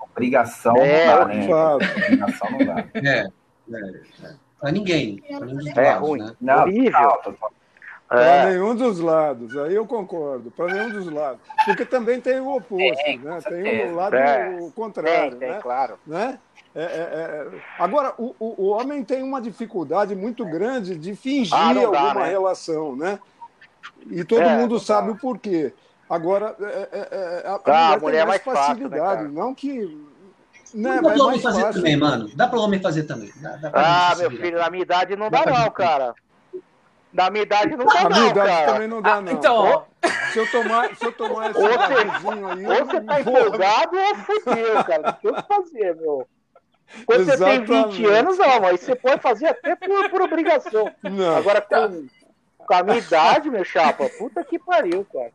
Obrigação É, não dá, né? Obrigação não dá. É, é, é. Pra ninguém. É lados, ruim. né? Não, Horrível. total, total. Para É, nenhum dos lados, aí eu concordo, para nenhum dos lados. Porque também tem o oposto, né? Tem o lado É. o contrário, tem, né? claro. né? É, é, é. Agora, o, o, o homem tem uma dificuldade muito grande de fingir Ah, não dá, alguma né? relação, né? E todo É, mundo não sabe o porquê. Agora, é, é, é, a, a Tá, mulher, a mulher tem é mais mais fácil, né, facilidade, cara? Não Dá é pro homem fazer fácil. também, mano. Dá pro homem fazer também. Dá, dá pra Ah, meu filho, na minha idade não dá Dá pra não, cara. Na minha idade não dá A minha não, idade cara. também não dá, não. Então, Se eu tomar, se eu tomar esse Ou aí. Ou você tá porra, empolgado ou fudeu, cara. Não tem o que fazer, meu. Quando você tem 20 Exatamente. anos, não, mas você pode fazer até por, por obrigação. Não, Agora, com, com a minha idade, meu chapa, puta que pariu, cara.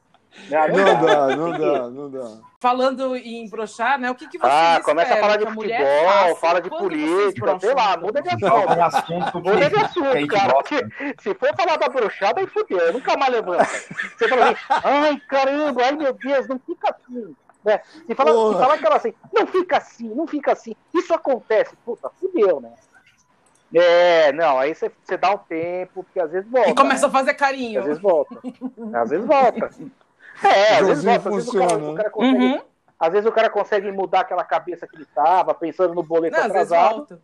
Não, não dá, não dá, não dá. falando em brochar, né? O que, que vocês Ah, começa a falar de futebol, faça fala de política, sei lá, muda de assunto. um assunto Muda de assunto, cara. porque Se for falar da brochada, aí fudeu, eu nunca mais levanta. Você fala assim, ai caramba, ai meu Deus, não fica assim. Né? Se falar, se falar aquela assim, não fica assim, não fica assim, isso acontece, puta, fudeu, né? É, não, aí você, você dá um tempo, porque às vezes volta. E começa né? a fazer Às carinho. vezes volta. Às vezes volta. É, às vezes volta. Às vezes o cara, funciona, o cara consegue, Uhum. às vezes o cara consegue mudar aquela cabeça que ele tava, pensando no boleto Não, atrasado, volta.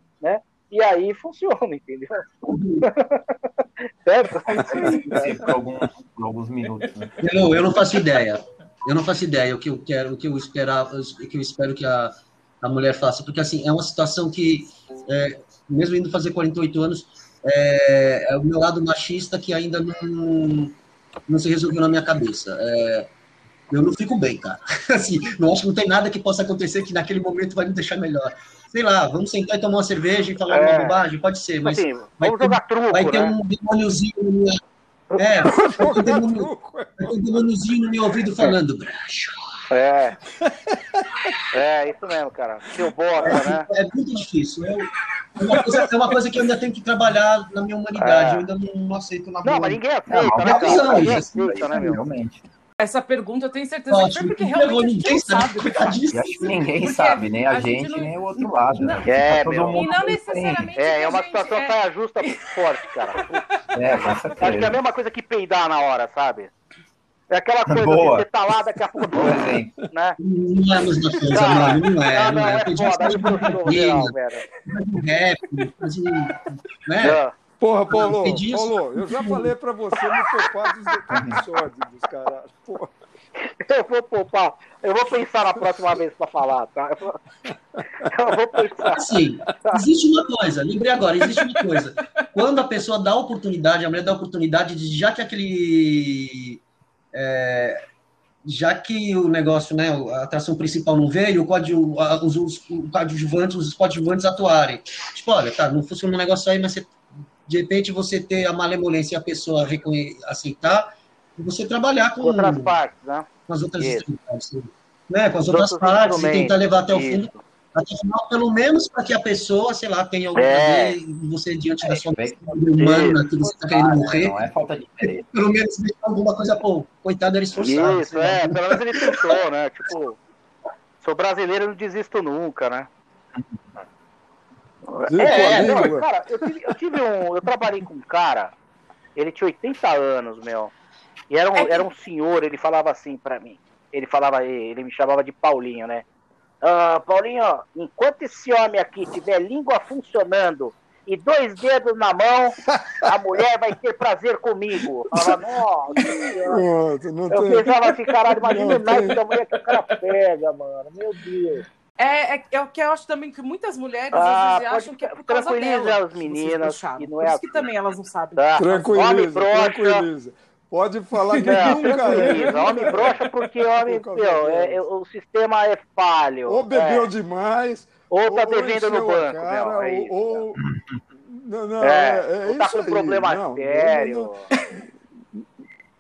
e aí funciona, entendeu? certo? É. Sim, por, alguns, por alguns minutos. Né? Eu, eu não faço ideia. Eu não faço ideia o que eu quero, o que eu esperava, o que eu espero que a, a mulher faça, porque assim é uma situação que, é, mesmo indo fazer 48 anos, é, é o meu lado machista que ainda não, não se resolveu na minha cabeça. É, eu não fico bem, cara. Assim, não acho que não tem nada que possa acontecer que naquele momento vai me deixar melhor. Sei lá, vamos sentar e tomar uma cerveja e falar É. uma bobagem, pode ser, mas assim, vai vamos ter- jogar truco, vai ter né? um demôniozinho no meu... É, vai ter um demôniozinho no meu ouvido falando, braço. É. É, isso mesmo, cara. Seu bosta, né? É muito difícil. Eu- é, uma coisa, é uma coisa que eu ainda tenho que trabalhar na minha humanidade. É. Eu ainda não, não aceito na. Não, mas ninguém Não, aceita, mas né, é visão, cara? Ninguém aceita, né, meu? Realmente. Essa pergunta eu tenho certeza que foi Ótimo. porque que realmente ninguém não sabe sabe. cuidar disso. Acho que ninguém Porque sabe, nem a, a gente gente, não- nem o outro lado. Né? É, Todo meu. mundo E não necessariamente. É, que é a uma gente- situação é- saia justa forte, cara. É, com Acho que é a mesma coisa que peidar na hora, sabe? É aquela coisa Boa. que você tá lá, daqui a pouco, né? Não é a mesma coisa, Cara, mano. Não é. não, Não, não, é. é Podia foda, geral, velho. um rap, fazer, né? É. Porra, Paulo, Paulo, eu já falei pra você me poupar dos episódios, caralho. Porra. Eu vou poupar. Eu vou pensar na próxima vez pra falar, tá? Eu vou, eu vou pensar. Assim, existe uma coisa, lembrei agora, existe uma coisa. Quando a pessoa dá a oportunidade, a mulher dá a oportunidade de, já que aquele. É, já que o negócio, né, a atração principal não veio, o código, os, os, os coadjuvantes, os coadjuvantes atuarem. Tipo, olha, tá, não funciona um negócio aí, mas você, de repente você ter a malemolência e a pessoa aceitar, e você trabalhar com, Outras partes, né? com as outras né, com as outras partes e tentar levar até o fundo. O final, pelo menos para que a pessoa, sei lá, tenha algum é. e você diante da sua humana, que você está querendo morrer. Não é falta de interesse. Pelo menos deixar alguma coisa, pô, coitado, era esforçado. Isso, é, pelo menos ele tentou, né? Tipo, sou brasileiro, não desisto nunca, né? É, é não, cara, eu tive, eu tive um. Eu trabalhei com um cara, ele tinha 80 anos, meu. E era um, é era um senhor, ele falava assim para mim. Ele falava, ele me chamava de Paulinho, né? Ah, Paulinho, enquanto esse homem aqui tiver língua funcionando e dois dedos na mão, a mulher vai ter prazer comigo. Falava, nossa, não eu tem... pensava assim, caralho, imagina o naipe da mulher que o cara pega, mano. Meu Deus. É, é, é, o que eu acho também que muitas mulheres ah, às vezes acham que é por causa dela. as meninas. Que não é por isso que também elas não sabem. Tá. Tranquiliza, tranquiliza. Pode falar que não, nunca é. Homem brocha porque homem, meu, é, é, o sistema é falho. Ou bebeu é. demais. Ou tá devendo no banco, cara, meu, é isso, ou... Não, não, é, ou tá com aí. problema não, sério.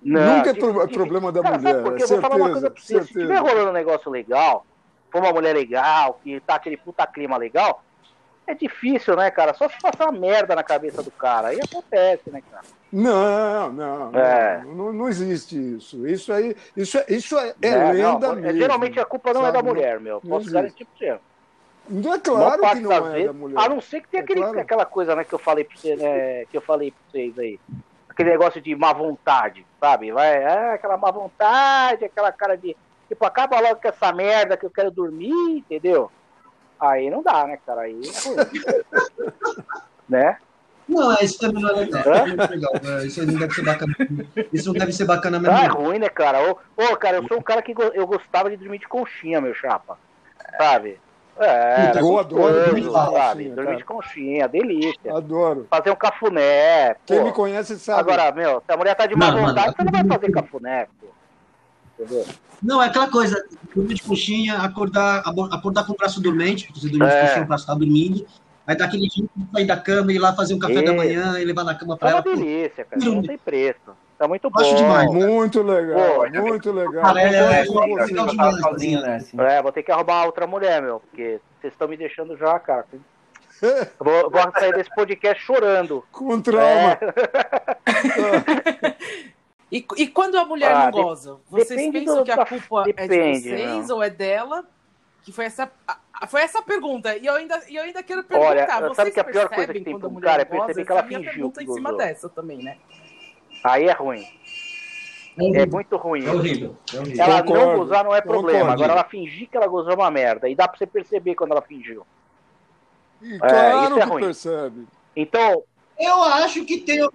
Não, Nunca é pro, problema da mulher. Porque eu vou falar uma coisa pra você. Se tiver rolando um negócio legal, for uma mulher legal, que tá aquele puta clima legal, é difícil, né, cara? Só se passar uma merda na cabeça do cara. Aí acontece, né, cara? Não, não, é. não, não, não, existe isso. Isso aí, isso é, isso é, é, é lenda não, mesmo. Geralmente a culpa não sabe? é da mulher, meu. Posso garantir pra você. Não é claro que não é vezes, da mulher. A não ser que tenha é aquele, claro. aquela coisa, né, que eu falei pra você, né, que eu falei pra vocês aí. Aquele negócio de má vontade, sabe? Vai, é, aquela má vontade, aquela cara de tipo, acaba logo com essa merda que eu quero dormir, entendeu? Aí não dá, né, cara? Aí é né? Não, isso também não é legal. É? legal né? Isso não deve ser bacana. Isso não deve ser bacana mesmo. Ah, é ruim, né, cara? Ô, ô, cara, eu sou um cara que eu gostava de dormir de conchinha, meu chapa. Sabe? É, eu adoro dormir, sabe? Dormir de conchinha, delícia. Adoro. Fazer um cafuné. Quem pô. me conhece sabe. Agora, meu, se a mulher tá de má vontade, você não vai fazer cafuné, pô. Entendeu? Não, é aquela coisa, dormir de coxinha, acordar, acordar com o braço dormente, porque você dormir é. de coxinha, o braço tá dormindo, aí dar aquele jeito de sair da cama e ir lá fazer um café e... da manhã e levar na cama pra é ela. É uma delícia, cara, não tem preço. Tá muito bom. Acho demais. Muito legal, Pô, muito legal. Cara, é, é, é, é, vou ter que arrumar outra mulher, meu, porque vocês estão me deixando já, cara. Vou, vou sair desse podcast chorando. Com trauma. É. E, e quando a mulher ah, não goza, vocês pensam do, que a culpa depende, é de vocês não. ou é dela? Que foi essa, foi essa pergunta. E eu ainda, eu ainda quero perguntar. Olha, vocês sabe que a pior coisa que tem para um cara é perceber que ela fingiu. pergunta em cima dessa também, né? Aí é ruim. É, é muito ruim. É horrível. É horrível. Ela Concordo. não gozar não é problema. Concordo. Agora ela fingir que ela gozou uma merda. E dá pra você perceber quando ela fingiu. E claro é, isso é ruim. percebe. Então, eu acho que tem É,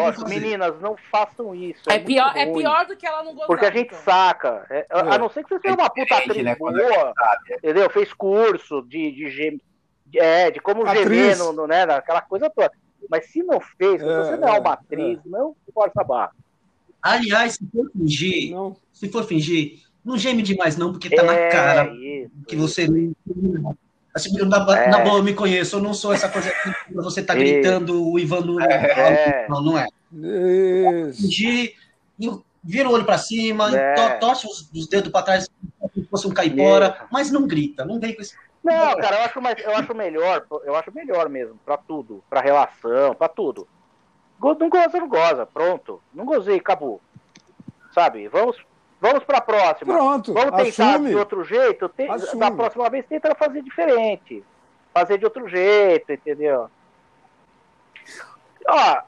ó, meninas, não façam isso. É, é pior, é pior do que ela não gostar. Porque a gente então. saca. É, é. A não ser que você seja uma puta atriz né, boa, entendeu? Fez curso de, de, gem... é, de como atriz. gemer no, no, né, naquela coisa toda. Mas se não fez, se você não é uma atriz, não força a barra. Aliás, se for fingir, não. se for fingir, não geme demais não, porque tá na cara isso, que você Assim, na, é. na boa, eu me conheço, eu não sou essa coisa que você tá gritando o Ivan no... é. Não, não é. Fingir, vira o olho para cima, é. to, torce os, os dedos para trás como se fosse um caipora, Isso. mas não grita, não vem com esse. Não, cara, eu acho, mais, eu acho melhor, eu acho melhor mesmo, para tudo, para relação, para tudo. Não goza, não goza, pronto. Não gozei, acabou. Sabe? Vamos Vamos para a próxima. Pronto. Vamos tentar assume. de outro jeito. Tem, da próxima vez tenta fazer diferente. Fazer de outro jeito, entendeu? Ó,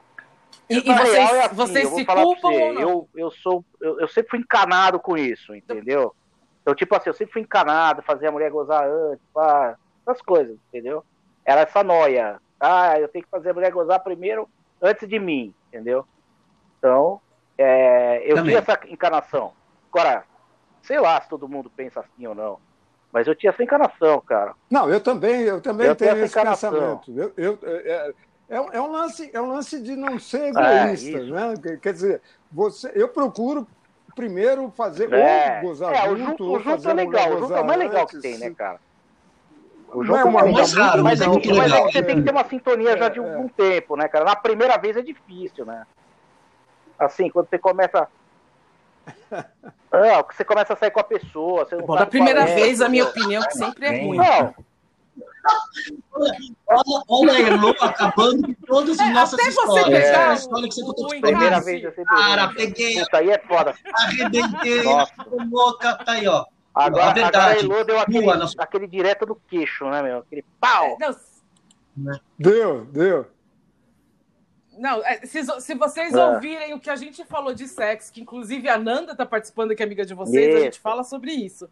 e, e vocês, é assim, vocês se culpam ou não? Eu, eu, sou, eu, eu, sempre fui encanado com isso, entendeu? Então, tipo assim, eu sempre fui encanado, fazer a mulher gozar antes, pá, essas coisas, entendeu? Era essa noia. Ah, eu tenho que fazer a mulher gozar primeiro antes de mim, entendeu? Então, é, eu Também. essa encarnação. Agora, sei lá se todo mundo pensa assim ou não. Mas eu tinha essa encarnação, cara. Não, eu também, eu também eu tenho, esse pensamento. Eu, eu, é, é, é, um lance, é um lance de não ser é, egoísta, é, né? Quer dizer, você, eu procuro primeiro fazer é, ou gozar é, junto, o junto, o junto é legal, o junto é o mais legal que tem, né, cara? O jogo é uma mais raro, mas, é, mas é que você tem que ter uma sintonia já de algum tempo, né, cara? Na primeira vez é difícil, né? Assim, quando você começa É, você começa a sair com a pessoa. Você não Bom, da primeira é, vez, a minha opinião que sempre é ruim. Não, Olha, olha a Elo acabando com todas as nossas Até você histórias. pegar A história que você contou de primeira primeira vez eu sempre. Cara, peguei, Puta, aí é foda. arrebentei, louca, tá aí, ó. Agora, A agora a verdade, Elô deu aquele, sua- aquele direto no queixo, né, meu? Aquele pau. Não, Deu, deu. Não, é, se, se vocês É. ouvirem o que a gente falou de sexo, que inclusive a Nanda tá participando, que é amiga de vocês, a gente Isso. fala sobre isso.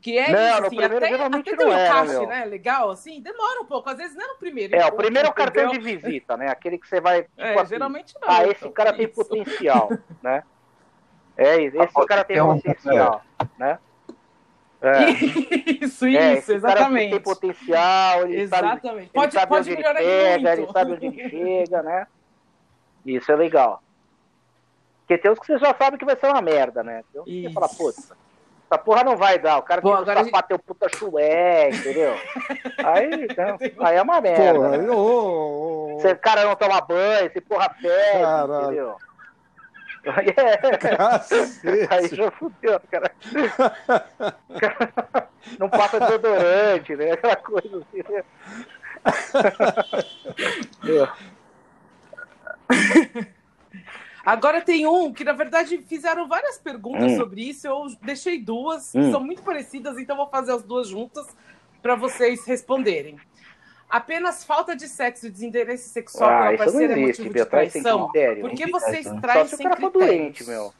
Que é Não, isso, assim, primeiro até, geralmente até não tem um é, né, encaixe, meu? né? Legal, assim, demora um pouco. Às vezes não é no primeiro. É, o encontro, primeiro é o cartão de visita, né? Aquele que você vai. Tipo É, assim, geralmente não. ah, esse então, cara é tem isso. potencial, né? É isso, esse pode cara tem um- potencial, né? É, Isso, é, isso, esse cara exatamente. tem potencial, ele sabe, Exatamente. ele Pode, sabe pode onde ele pega, muito. ele sabe onde ele chega, né? Isso é legal. Porque tem uns que você já sabe que vai ser uma merda, né? Tem uns que fala, puta, essa porra não vai dar. O cara Pô, tem gente- sapato, um puta chulé, entendeu? Aí, então, aí é uma merda. Porra, né? ô, ô, ô, Se o cara não toma banho, se porra fede, Caralho. entendeu? Aí, é, aí já fudeu, cara. Não passa desodorante, né? Aquela coisa assim, né? Agora tem um que, na verdade, fizeram várias perguntas Hum. sobre isso. Eu deixei duas, que Hum. são muito parecidas, então vou fazer as duas juntas para vocês responderem. Apenas falta de sexo e desinteresse sexual Ah, pela parceira é existe, motivo de traição? critério. Por que vocês traem Só se o sem cara for critérios? doente, meu.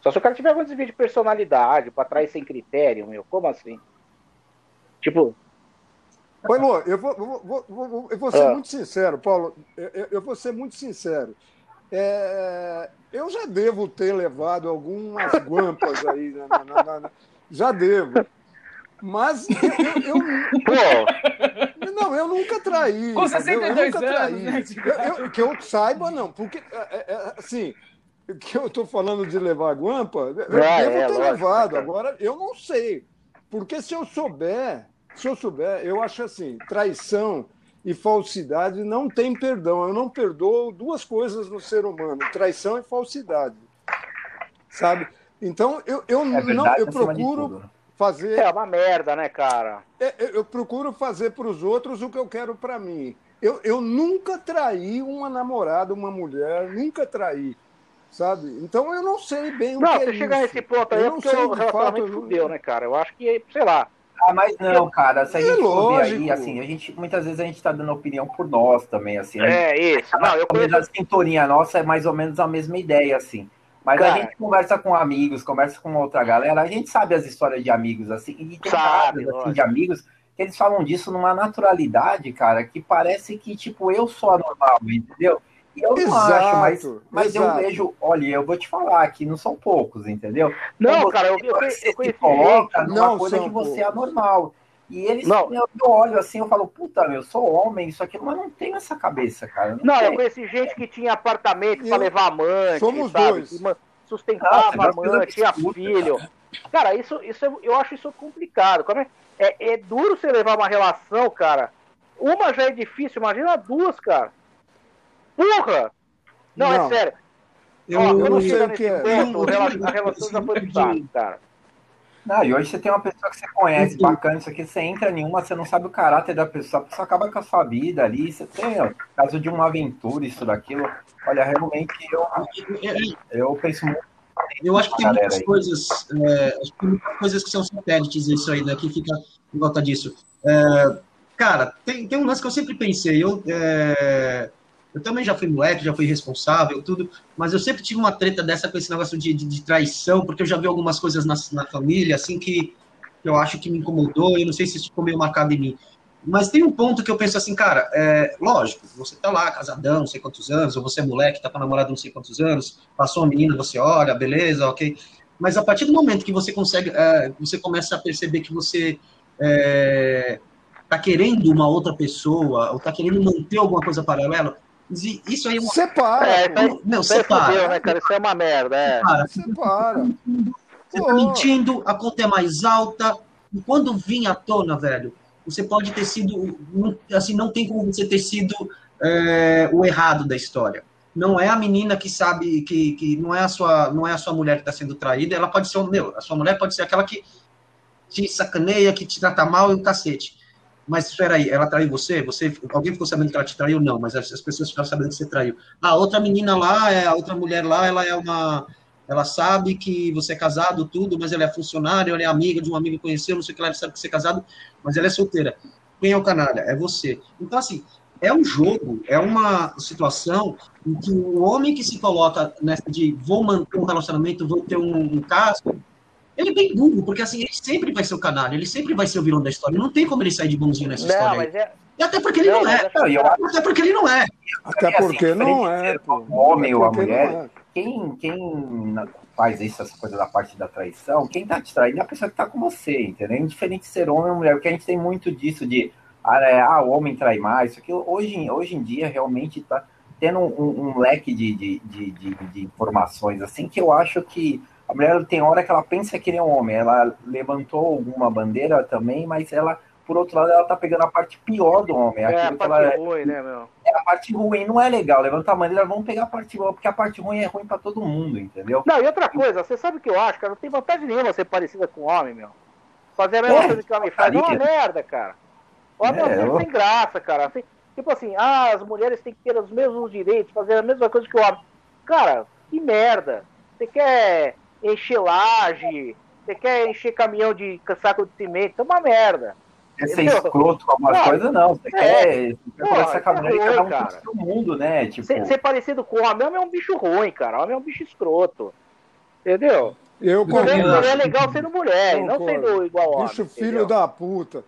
Só se o cara tiver algum desvio de personalidade pra trás sem critério, meu. Como assim? Tipo, Oi, Lô, eu vou, vou- vou- vou- eu vou ser Ah. muito sincero, Paulo. Eu, eu- eu vou ser muito sincero. É, eu já devo ter levado algumas guampas aí. na- na- na- já devo. Mas eu, eu- eu- não, eu nunca traí. Com entendeu? 62 eu nunca anos, traí. né, Eu- eu- que eu saiba, não. Porque, é, é, é, assim, que eu estou falando de levar guampa, eu Ah, devo é, ter lógico, levado. cara? Agora, eu não sei. Porque se eu souber, se eu souber, eu acho assim, traição e falsidade não tem perdão. Eu não perdoo duas coisas no ser humano, traição e falsidade. Sabe? Então, eu, eu, É não, verdade eu acima de procuro fazer é uma merda, né, cara? é, eu, eu procuro fazer para os outros o que eu quero para mim. Eu, eu nunca traí uma namorada, uma mulher, nunca traí, sabe? Então eu não sei bem o Não, que você é chega isso. nesse ponto aí Eu é não porque sei, o fato, relacionamento eu- fudeu, né, cara? Eu acho que, sei lá. Ah, mas não, cara, se a É gente for ver aí, lógico. assim, a gente, muitas vezes a gente tá dando opinião por nós também, assim. né? É isso. Não, eu a conheço. a sintonia nossa é mais ou menos a mesma ideia, assim. Mas Cara. a gente conversa com amigos, conversa com outra galera, a gente sabe as histórias de amigos, assim, e tem Sabe, casos, assim, lógico. de amigos que eles falam disso numa naturalidade, cara, que parece que, tipo, eu sou anormal, entendeu? Eu não Exato, acho, mas, mas eu vejo, olha, eu vou te falar que não são poucos, entendeu? Não, Então, cara, eu, eu, eu conheci coloca gente. numa Não coisa que você é poucos. anormal. E eles, Não. eu, eu olho assim, eu falo, puta, meu, eu sou homem, isso aqui, mas não tenho essa cabeça, cara. Não, eu tenho. conheci gente que tinha apartamento Eu- pra levar amante, Somos sabe? dois. Ah, sustentava amante, tinha filho. Cara, isso, isso é- eu acho isso complicado. Como é, é, é duro você levar uma relação, cara. Uma já é difícil, imagina duas, cara. Porra! Não, Não. é sério. Eu, Ó, eu quando não sei o que é. ponto, Eu- a relação já foi saco, cara. Não, e hoje você tem uma pessoa que você conhece, bacana, isso aqui, você entra em uma, você não sabe o caráter da pessoa, a pessoa acaba com a sua vida ali, você tem, ó, caso de uma aventura, isso, daquilo. Olha, realmente eu, eu penso muito. Eu acho que tem muitas aí. coisas, é, acho que tem muitas coisas que são satélites isso aí, né? Que fica em volta disso. É, cara, tem, tem um lance que eu sempre pensei. Eu, é, eu também já fui moleque, já fui responsável, tudo, mas eu sempre tive uma treta dessa com esse negócio de, de, de traição, porque eu já vi algumas coisas na, na família, assim, que, eu acho que me incomodou, eu não sei se isso ficou meio marcado em mim. Mas tem um ponto que eu penso assim, cara, é, lógico, você tá lá, casadão, não sei quantos anos, ou você é moleque, tá com namorada não sei quantos anos, passou uma menina, você olha, beleza, ok. Mas a partir do momento que você consegue, é, você começa a perceber que você é, tá querendo uma outra pessoa, ou tá querendo manter alguma coisa paralela, isso aí é uma. Separa, É, aí fudeu, separa. né, cara? Isso é uma merda, é. Cara, separa. você tá mentindo, a conta é mais alta, e quando vir à tona, velho, você pode ter sido, não- assim, não tem como você ter sido é, o errado da história. não é a menina que sabe que, que não é a sua não é a sua mulher que está sendo traída, ela pode ser meu, a sua mulher pode ser aquela que te sacaneia, que te trata mal e o cacete. Mas espera aí, ela traiu você? Você alguém ficou sabendo que ela te traiu? Não, mas as, as pessoas ficaram sabendo que você traiu. A outra menina lá, é a outra mulher lá, ela é uma ela sabe que você é casado, tudo, mas ela é funcionária, ela é amiga de um amigo que conheceu, não sei o que, ela sabe que você é casado, mas ela é solteira. Quem é o canalha? É você. Então, assim, é um jogo, é uma situação em que o homem que se coloca nessa de vou manter um relacionamento, vou ter um, um caso, ele é bem burro, porque assim, ele sempre vai ser o canalha, ele sempre vai ser o vilão da história. Não tem como ele sair de bonzinho nessa não, história. Mas é... E até porque ele não, não é. Até porque ele não é. Até porque assim, não é. O homem ou a mulher, é. quem, quem faz isso, essa coisa da parte da traição, quem tá te traindo é a pessoa que tá com você, entendeu? Indiferente de ser homem ou mulher, porque a gente tem muito disso de ah, é, ah, o homem trai mais, isso aqui. Hoje, hoje em dia realmente está tendo um, um leque de, de, de, de, de informações assim que eu acho que a mulher tem hora que ela pensa que nem um homem, ela levantou alguma bandeira também, mas ela, por outro lado, ela tá pegando a parte pior do homem. É a parte ela, ruim, né, meu? É a parte ruim, não é legal. Levantar a bandeira, vamos pegar a parte boa, porque a parte ruim é ruim para todo mundo, entendeu? Não, e outra coisa, você sabe o que eu acho, cara? Não tem vantagem nenhuma ser parecida com homem, meu. Fazer a mesma é, coisa que o homem faz é uma merda, cara. Homem é, eu... sem graça, cara. Assim, tipo assim, ah, as mulheres têm que ter os mesmos direitos, fazer a mesma coisa que o homem. Cara, que merda. Você quer encher laje, você quer encher caminhão de saco de cimento, é uma merda. Quer ser escroto com alguma coisa, não. Você é, quer, quer essa caminhão de cada um cara. do mundo, né? Tipo... Ser, ser, parecido com o homem, homem é um bicho ruim, cara. Homem é um bicho escroto. Entendeu? Eu mulher, mulher é legal sendo mulher, não sendo igual homem. Bicho filho entendeu? da puta.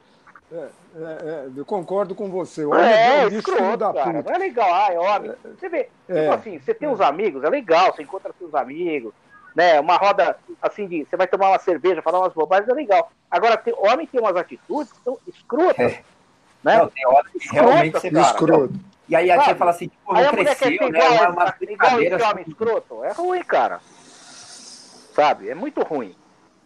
É, é, é, eu concordo com você. O homem é, é escroto, da cara. Puta. Não é legal, ah, é homem. Você vê, é, tipo assim, você tem uns amigos, é legal, você encontra seus amigos, né? Uma roda assim de. Você vai tomar uma cerveja, falar umas bobagens, é legal. Agora, tem, homem tem umas atitudes que são escrotas. É. Né? Não, tem hora que realmente você escroto. E aí a tia fala assim, tipo, não cresceu, né? Igual, uma, uma igual esse homem escroto. É ruim, cara. Sabe? É muito ruim.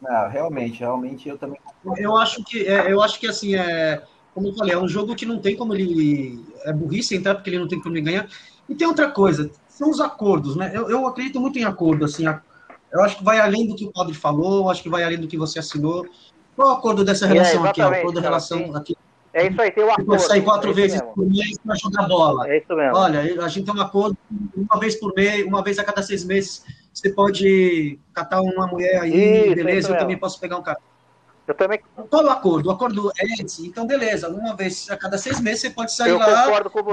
Não, realmente, realmente eu também. Eu acho que, é, eu acho que assim, é, como eu falei, é um jogo que não tem como ele. É burrice entrar, porque ele não tem como ele ganhar. E tem outra coisa, são os acordos, né? Eu, eu acredito muito em acordo, assim. Eu acho que vai além do que o padre falou, acho que vai além do que você assinou. Qual o acordo dessa relação é, aqui? O acordo da relação aqui. É isso aí, tem o acordo. Você sair quatro é vezes mesmo. por mês para jogar bola. É isso mesmo. Olha, a gente tem um acordo, uma vez por mês, uma vez a cada seis meses, você pode catar uma mulher aí, isso, beleza, eu também posso pegar um cara. Eu também. Qual o acordo? O acordo é esse. Então, beleza, uma vez a cada seis meses você pode sair eu lá,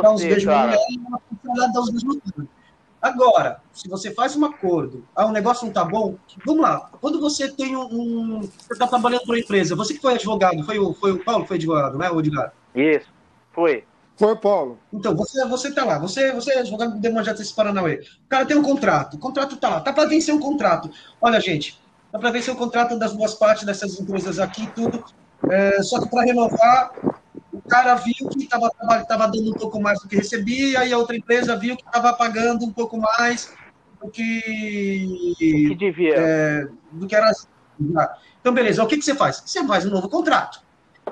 dar uns beijos mulher e dar uns beijos no Agora, se você faz um acordo, ah, o negócio não tá bom, vamos lá. Quando você tem um. um você está trabalhando para uma empresa, você que foi advogado, foi o, foi o Paulo que foi advogado, né, o Edgar? Isso, foi. Foi, Paulo. Então, você, você tá lá, você, você é advogado do Democracia desse Paranauê. O cara tem um contrato, o contrato tá lá, tá para vencer um contrato. Olha, gente, tá para vencer o um contrato das duas partes dessas empresas aqui, tudo. É, só que para renovar, o cara viu que estava tava dando um pouco mais do que recebia, e a outra empresa viu que estava pagando um pouco mais do que. que devia. É, do que era. Então, beleza, o que, que você faz? Você faz um novo contrato.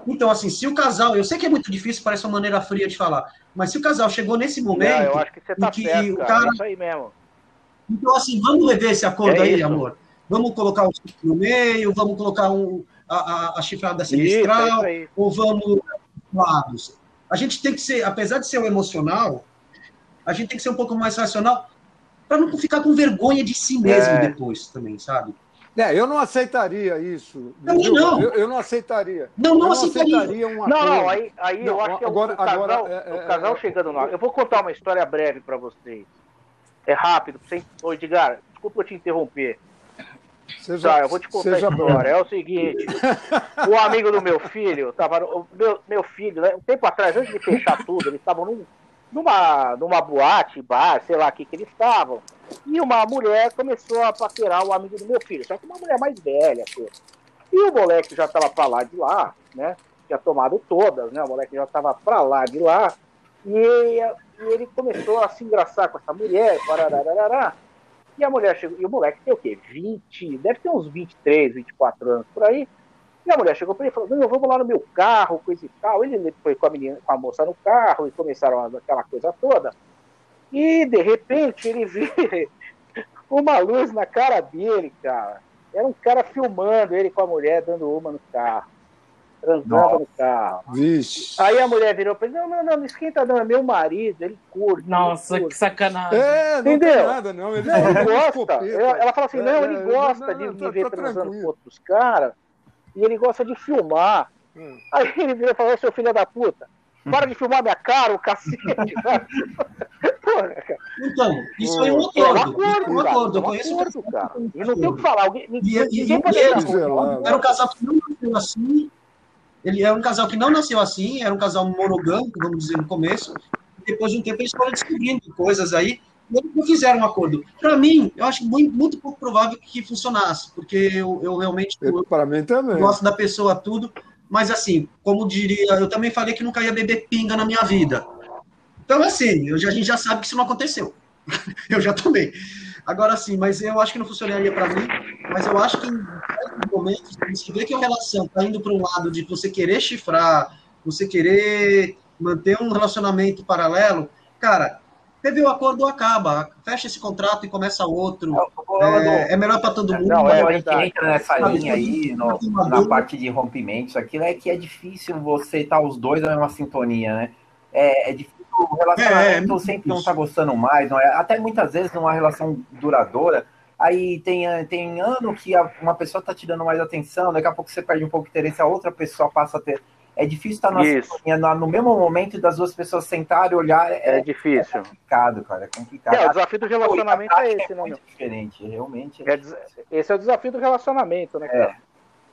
Então, assim, se o casal. Eu sei que é muito difícil, parece uma maneira fria de falar, mas se o casal chegou nesse momento. Não, eu acho que você tá que certo, cara. cara... É isso aí mesmo. Então, assim, vamos rever esse acordo é aí, isso. amor. Vamos colocar o no meio, vamos colocar um, a, a, a chifrada semestral, isso, é ou vamos lados. A gente tem que ser, apesar de ser o emocional, a gente tem que ser um pouco mais racional para não ficar com vergonha de si mesmo é. depois também, sabe? É, eu não aceitaria isso. Também não. Eu, eu, não aceitaria. Não, não, não aceitaria. aceitaria uma não, não, aí, aí não, eu acho que agora, o, casal, agora, é, o casal é, é, chegando lá. Eu vou contar uma história breve para vocês. É rápido. Sem... Ô, Edgar, desculpa eu te interromper. Seja, tá, eu vou te contar a história. É o seguinte: o amigo do meu filho, tava, meu, meu filho, né, um tempo atrás, antes de fechar tudo, eles estavam num, numa, numa boate, bar, sei lá o que, que eles estavam. E uma mulher começou a paquerar o amigo do meu filho, só que uma mulher mais velha. Assim. E o moleque já estava pra lá de lá, né? Tinha tomado todas, né? O moleque já estava pra lá de lá. E, e ele começou a se engraçar com essa mulher, parararará. E a mulher chegou, e o moleque tem o quê? 20, deve ter uns 23, 24 anos por aí. E a mulher chegou para ele e falou: Não, vamos lá no meu carro, coisa e tal. Ele foi com a menina, com a moça no carro e começaram aquela coisa toda. E de repente ele vê uma luz na cara dele, cara. Era um cara filmando ele com a mulher dando uma no carro. Transando Nossa. no carro. Vixe. Aí a mulher virou pra ele, não, não, não, não esquenta não, é meu marido, ele curte. Nossa, ele que curte. sacanagem. É, não Entendeu? tem nada, não. Ele, Não, ele é gosta. Ela, ela fala assim, É, não, é, ele gosta não, de não, me tá- ver transando com outros caras e ele gosta de filmar. Hum. Aí ele virou e falou, "Ô, seu filho da puta, para de filmar minha cara, o cacete. Porra, cara. Então, isso foi um É um acordo. Isso acordo, um cara. acordo. Eu um conheço um acordo, cara. que- E não tem o que falar. Alguém, E- ninguém, e- ninguém e pode eles- tirar a roupa. Era um casal que assim. Ele era um casal que não nasceu assim, era um casal monogâmico, vamos dizer, no começo. E depois de um tempo eles foram descobrindo coisas aí e eles não fizeram um acordo. Para mim, eu acho muito, muito pouco provável que funcionasse, porque eu, eu realmente eu Para mim também. gosto da pessoa, tudo. Mas assim, como diria, eu também falei que nunca ia beber pinga na minha vida. Então, assim, eu já- a gente já sabe que isso não aconteceu. eu já tomei. Agora sim, mas eu acho que não funcionaria para mim. Mas eu acho que em certos momentos, se você vê que a relação está indo para um lado de você querer chifrar, você querer manter um relacionamento paralelo, cara, teve o acordo, acaba. Fecha esse contrato e começa outro. É, é melhor para todo mundo. Não, é a gente entra nessa linha aí, no- na parte de rompimentos, aquilo é que é difícil você estar os dois na mesma sintonia, né? É, é difícil o relacionamento É, é muito sempre não difícil. tá gostando mais, não é? Até muitas vezes numa relação duradoura, aí tem, tem ano que uma pessoa tá te dando mais atenção, daqui a pouco você perde um pouco de interesse, a outra pessoa passa a ter. É difícil estar na sintonia na- no mesmo momento das duas pessoas sentarem e olhar. É É, difícil. complicado, cara. É complicado. É, o desafio do relacionamento é esse, né, meu? muito diferente, realmente. É des- Esse é o desafio do relacionamento, né, É. cara?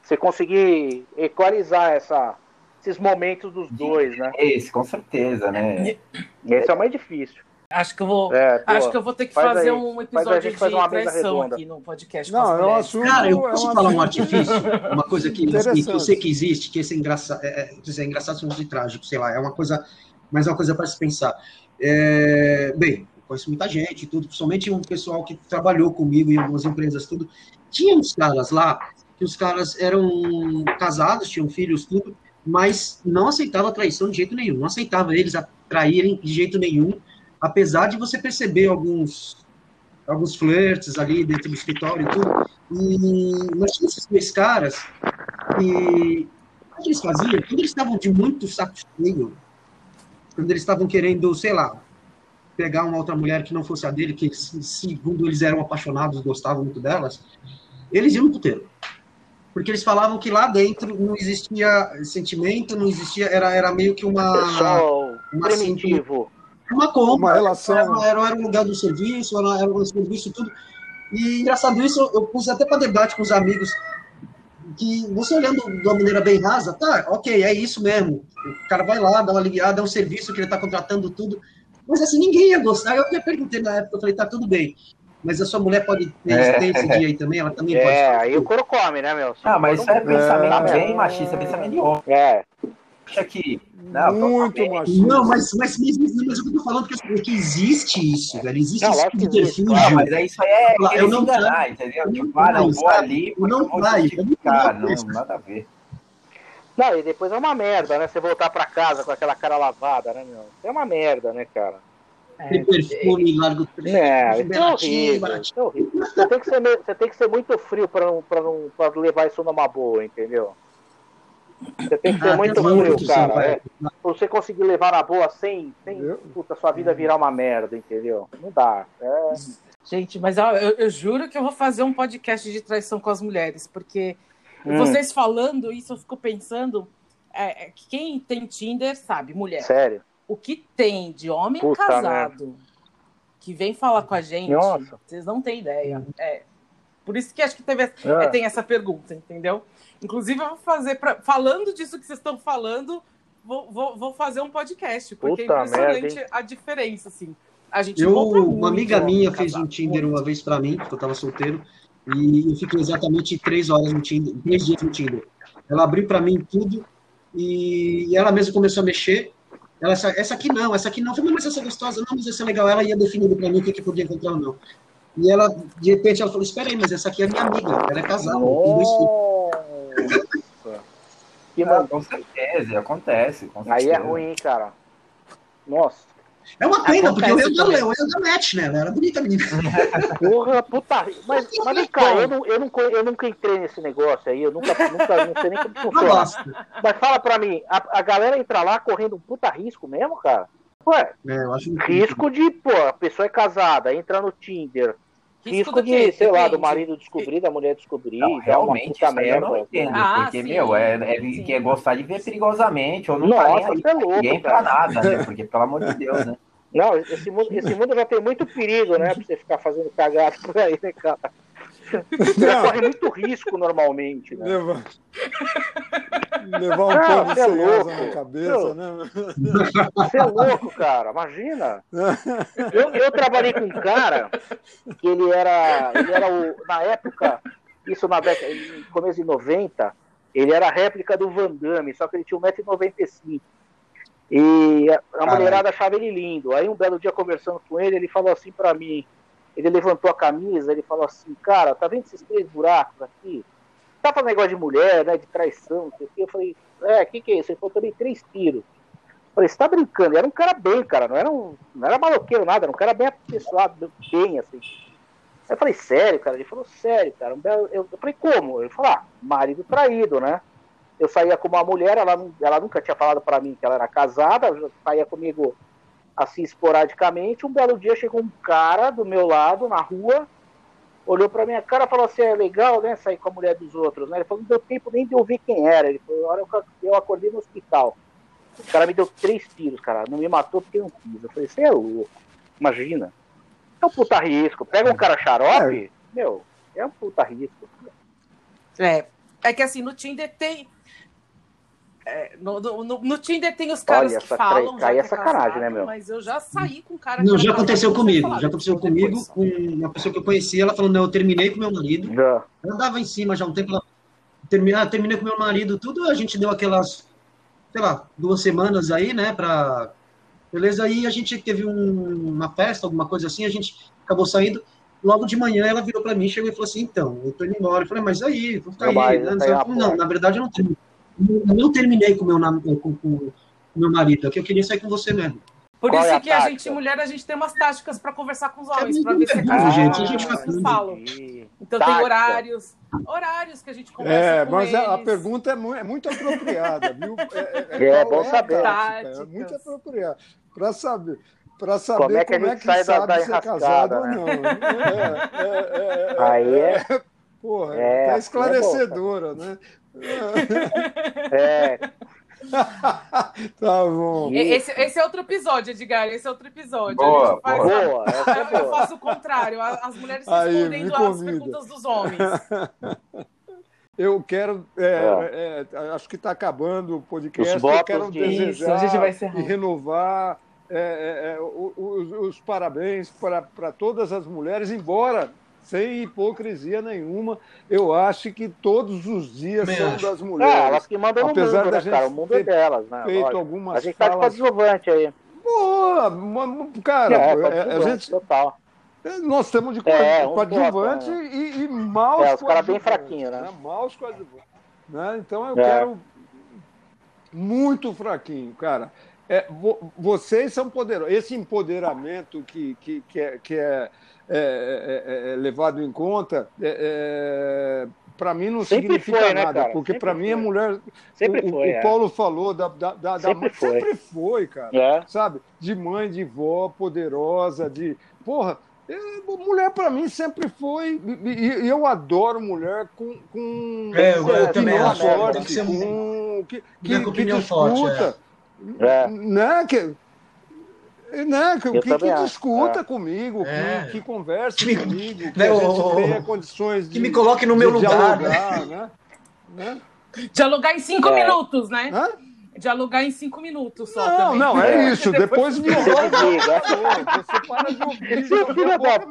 Você conseguir equalizar essa, esses momentos dos dois, né? Esse, com certeza, né? Esse é o mais difícil. Acho que eu vou. É, pô, Acho que eu vou ter que faz fazer aí. um Faz episódio de mesa traição aqui no podcast. com Não, as é mulheres. assunto. Cara, eu é posso falar um artifício? Uma coisa que, que eu Interessante. sei que existe, que esse é engraçado, é, é, quer dizer, é engraçado são de trágico, sei lá, é uma coisa, mas é uma coisa para se pensar. É, bem, eu conheço muita gente, e tudo, principalmente um pessoal que trabalhou comigo em algumas empresas, tudo. Tinha uns caras lá, que os caras eram casados, tinham filhos, tudo, mas não aceitava traição de jeito nenhum, não aceitava eles a traírem de jeito nenhum, apesar de você perceber alguns alguns flertes ali dentro do escritório e tudo. E nós tínhamos esses dois caras e o que eles faziam? Quando eles estavam de muito saco cheio, quando eles estavam querendo, sei lá, pegar uma outra mulher que não fosse a dele, que segundo eles eram apaixonados, gostavam muito delas, eles iam no puteiro. Porque eles falavam que lá dentro não existia sentimento, não existia, era, era meio que uma, Pessoal uma primitivo. Uma compra. Uma relação. Era, era, era um lugar do serviço, era, era um serviço tudo. E engraçado isso, eu pus até para debate com os amigos, que você olhando de uma maneira bem rasa, tá, ok, é isso mesmo. O cara vai lá, dá uma aliviada, é um serviço que ele está contratando tudo. Mas assim, ninguém ia gostar. Eu até perguntei na época, eu falei, tá tudo bem. Mas a sua mulher pode ter, É. ter esse dia aí também, ela também pode. É, aí o couro come, né, meu? Ah, mas isso é pensamento É. bem machista, pensamento de homem. É, Acha que. Não, Muito machista. Não, mas, mas, mas, mas, eu tô falando que, é que existe isso, velho. Existe Não, esse tipo de mas aí isso aí é Eu não enganar, entendeu? Tipo, ah, não, vou sabe? ali, não eu não nada a ver. Não, e depois é uma merda, né? Você voltar pra casa com aquela cara lavada, né, meu? É uma merda, né, cara? Tem perfume, largo É, isso é baratinho, horrível. baratinho. Isso é horrível. Você tem que ser, você tem que ser muito frio pra, não, pra, não, pra levar isso numa boa, entendeu? Você tem que ser Ah, muito frio, cara. sim, é. Pra você conseguir levar na boa sem, sem puta, sua vida virar uma merda, entendeu? Não dá. É, Gente, mas ó, eu, eu juro que eu vou fazer um podcast de traição com as mulheres, porque Hum. vocês falando isso, eu fico pensando. é, é, que quem tem Tinder sabe, mulher. sério. O que tem de homem Puta casado que vem falar com a gente, Nossa. vocês não têm ideia. É. Por isso que acho que teve, É. é, tem essa pergunta, entendeu? Inclusive, eu vou fazer, pra, falando disso que vocês estão falando, vou, vou, vou fazer um podcast, porque Puta é impressionante merda, a diferença, assim. A gente Eu, uma amiga minha fez um Tinder muito. uma vez pra mim, porque eu tava solteiro, e eu fiquei exatamente três horas no Tinder, três dias no Tinder. Ela abriu pra mim tudo, e ela mesma começou a mexer. Ela, essa, essa aqui não, essa aqui não. Eu falei, mas essa é gostosa, não, mas essa é legal. Ela ia definindo pra mim o que, que podia encontrar ou não. E ela, de repente, ela falou: Espera aí, mas essa aqui é minha amiga, ela é casada, tem dois filhos. Nossa. Que Ah, mano. com certeza, acontece. Com Aí é certeza. ruim, hein, cara. Nossa. É uma pena, porque eu ia dar, eu ia dar match, né? Ela era bonita, menina. Porra, puta. Mas, mas vem cá, eu, não, eu, não, eu nunca entrei nesse negócio aí, eu nunca, nunca não sei nem como funciona. Mas fala pra mim, a, a galera entra lá correndo um puta risco mesmo, cara? Ué, é, risco de, pô, a pessoa é casada, entra no Tinder, Risco, de, sei lá, do marido descobrir, da mulher descobrir, não, realmente, isso eu não entendo, ah, porque, sim, meu, é, é que é gostar de ver perigosamente, ou não tá Nossa, tá nem é louco, ninguém pra nada, né, porque, pelo amor de Deus, né. Não, esse mundo, esse mundo já tem muito perigo, né, pra você ficar fazendo cagada por aí, né, cara. Você corre muito risco normalmente, né? Levar, um ah, pano de é louco. na cabeça, né? Você é louco, cara. Imagina. Eu, eu trabalhei com um cara que ele era, ele era o, na época, isso na década, no começo de 90, ele era a réplica do Van Damme, só que ele tinha 1,95m. E a, a mulherada achava ele lindo. Aí um belo dia conversando com ele, ele falou assim para mim, ele levantou a camisa, ele falou assim, cara, tá vendo esses três buracos aqui? Tá falando negócio de mulher, né, de traição, não sei o. Eu falei, é, o que que é isso? Ele falou também três tiros. Eu falei, você tá brincando? Era um cara bem, cara, não era um, não era maloqueiro nada, era um cara bem apessoado, bem, assim. Eu falei, sério, cara? Ele falou, sério, cara. Eu, eu falei, como? Ele falou, ah, marido traído, né? Eu saía com uma mulher, ela, ela nunca tinha falado para mim que ela era casada, saía comigo assim esporadicamente. Um belo dia chegou um cara do meu lado na rua, olhou para minha cara e falou assim: é legal, né? Sair com a mulher dos outros, né? Ele falou: não deu tempo nem de ouvir quem era. Ele falou: hora eu acordei no hospital. O cara me deu três tiros, cara. Não me matou porque não quis. Eu falei: você é louco. Imagina. É um puta risco. Pega um cara xarope, é. meu, é um puta risco. É. É que assim, no Tinder tem é, no, no, no, Tinder tem os caras Olha, que falam. Aí é, é sacanagem, né, meu? Mas eu já saí com um cara Não, já aconteceu comigo. Já aconteceu comigo com uma pessoa que eu conhecia. Ela falou: Não, eu terminei com meu marido. Já. Eu andava em cima já um tempo. Ela, terminei, ah, terminei com meu marido, tudo. A gente deu aquelas, sei lá, duas semanas aí, né, pra. Beleza, aí a gente teve um, uma festa, alguma coisa assim, a gente acabou saindo. Logo de manhã ela virou para mim, chegou e falou assim: Então, eu tô indo embora. Eu falei, mas aí, vou ficar aí. Né? Não, na verdade eu não terminei não terminei com meu com, com meu marido, é que eu queria sair com você mesmo. Por Qual isso é a que tática? a gente, mulher, a gente tem umas táticas para conversar com os homens, é para ver se ah, gente, a gente falam. Então tática. tem horários, horários que a gente conversa é, com mas eles. a pergunta é muito, é muito apropriada, viu? É, é, é, é bom saber. Tática, é muito apropriada. Para saber, para saber como é que, como é que sai sabe da, da ser casado né? ou não. É, Aí é. Porra, é, tá esclarecedora, né? É. tá bom. Esse, esse, é outro episódio, Edgar. Esse é outro episódio. Boa, faz, boa. Eu, eu faço o contrário. As mulheres Aí, respondendo as perguntas dos homens. Eu quero. É, é. É, acho que está acabando o podcast. eu quero de... desejar Isso, e renovar é, é, os, os, parabéns para todas as mulheres, embora sem hipocrisia nenhuma, eu acho que todos os dias são das mulheres. É, elas que mandam Apesar no mundo, né, cara? O mundo é delas, né? Feito Lógico. algumas a gente tá de coadjuvante aí. Boa, cara, é, é, a gente... Total. É, nós temos de é, coadjuvante né? e, e maus É, os caras bem fraquinhos, né? né? Maus coadjuvantes. Né? Então eu é. quero muito fraquinho, cara. É, vocês são poderosos. Esse empoderamento que, que, que é, que é é, é, é, é levado em conta, é, para mim não sempre significa foi, né, nada, né, porque para mim a mulher. Sempre o, foi. O Paulo falou da, da, da, sempre, da foi. sempre foi, cara. Sabe? De mãe, de vó poderosa, de. Porra, mulher para mim sempre foi. E eu adoro mulher com. com é, eu, eu também acho. Forte, com, que, que, que, que discuta. É. Né? Que, né, que, que, que discuta é. comigo, é. que, que converse que me, comigo, que né, a gente tenha condições de. Que me coloque no meu lugar. Dialogar, né? né? Dialogar em cinco é. minutos, né? Hã? Dialogar em cinco minutos só. Não, também. não, é isso. Depois me Você para de ouvir. Seu filho da puta.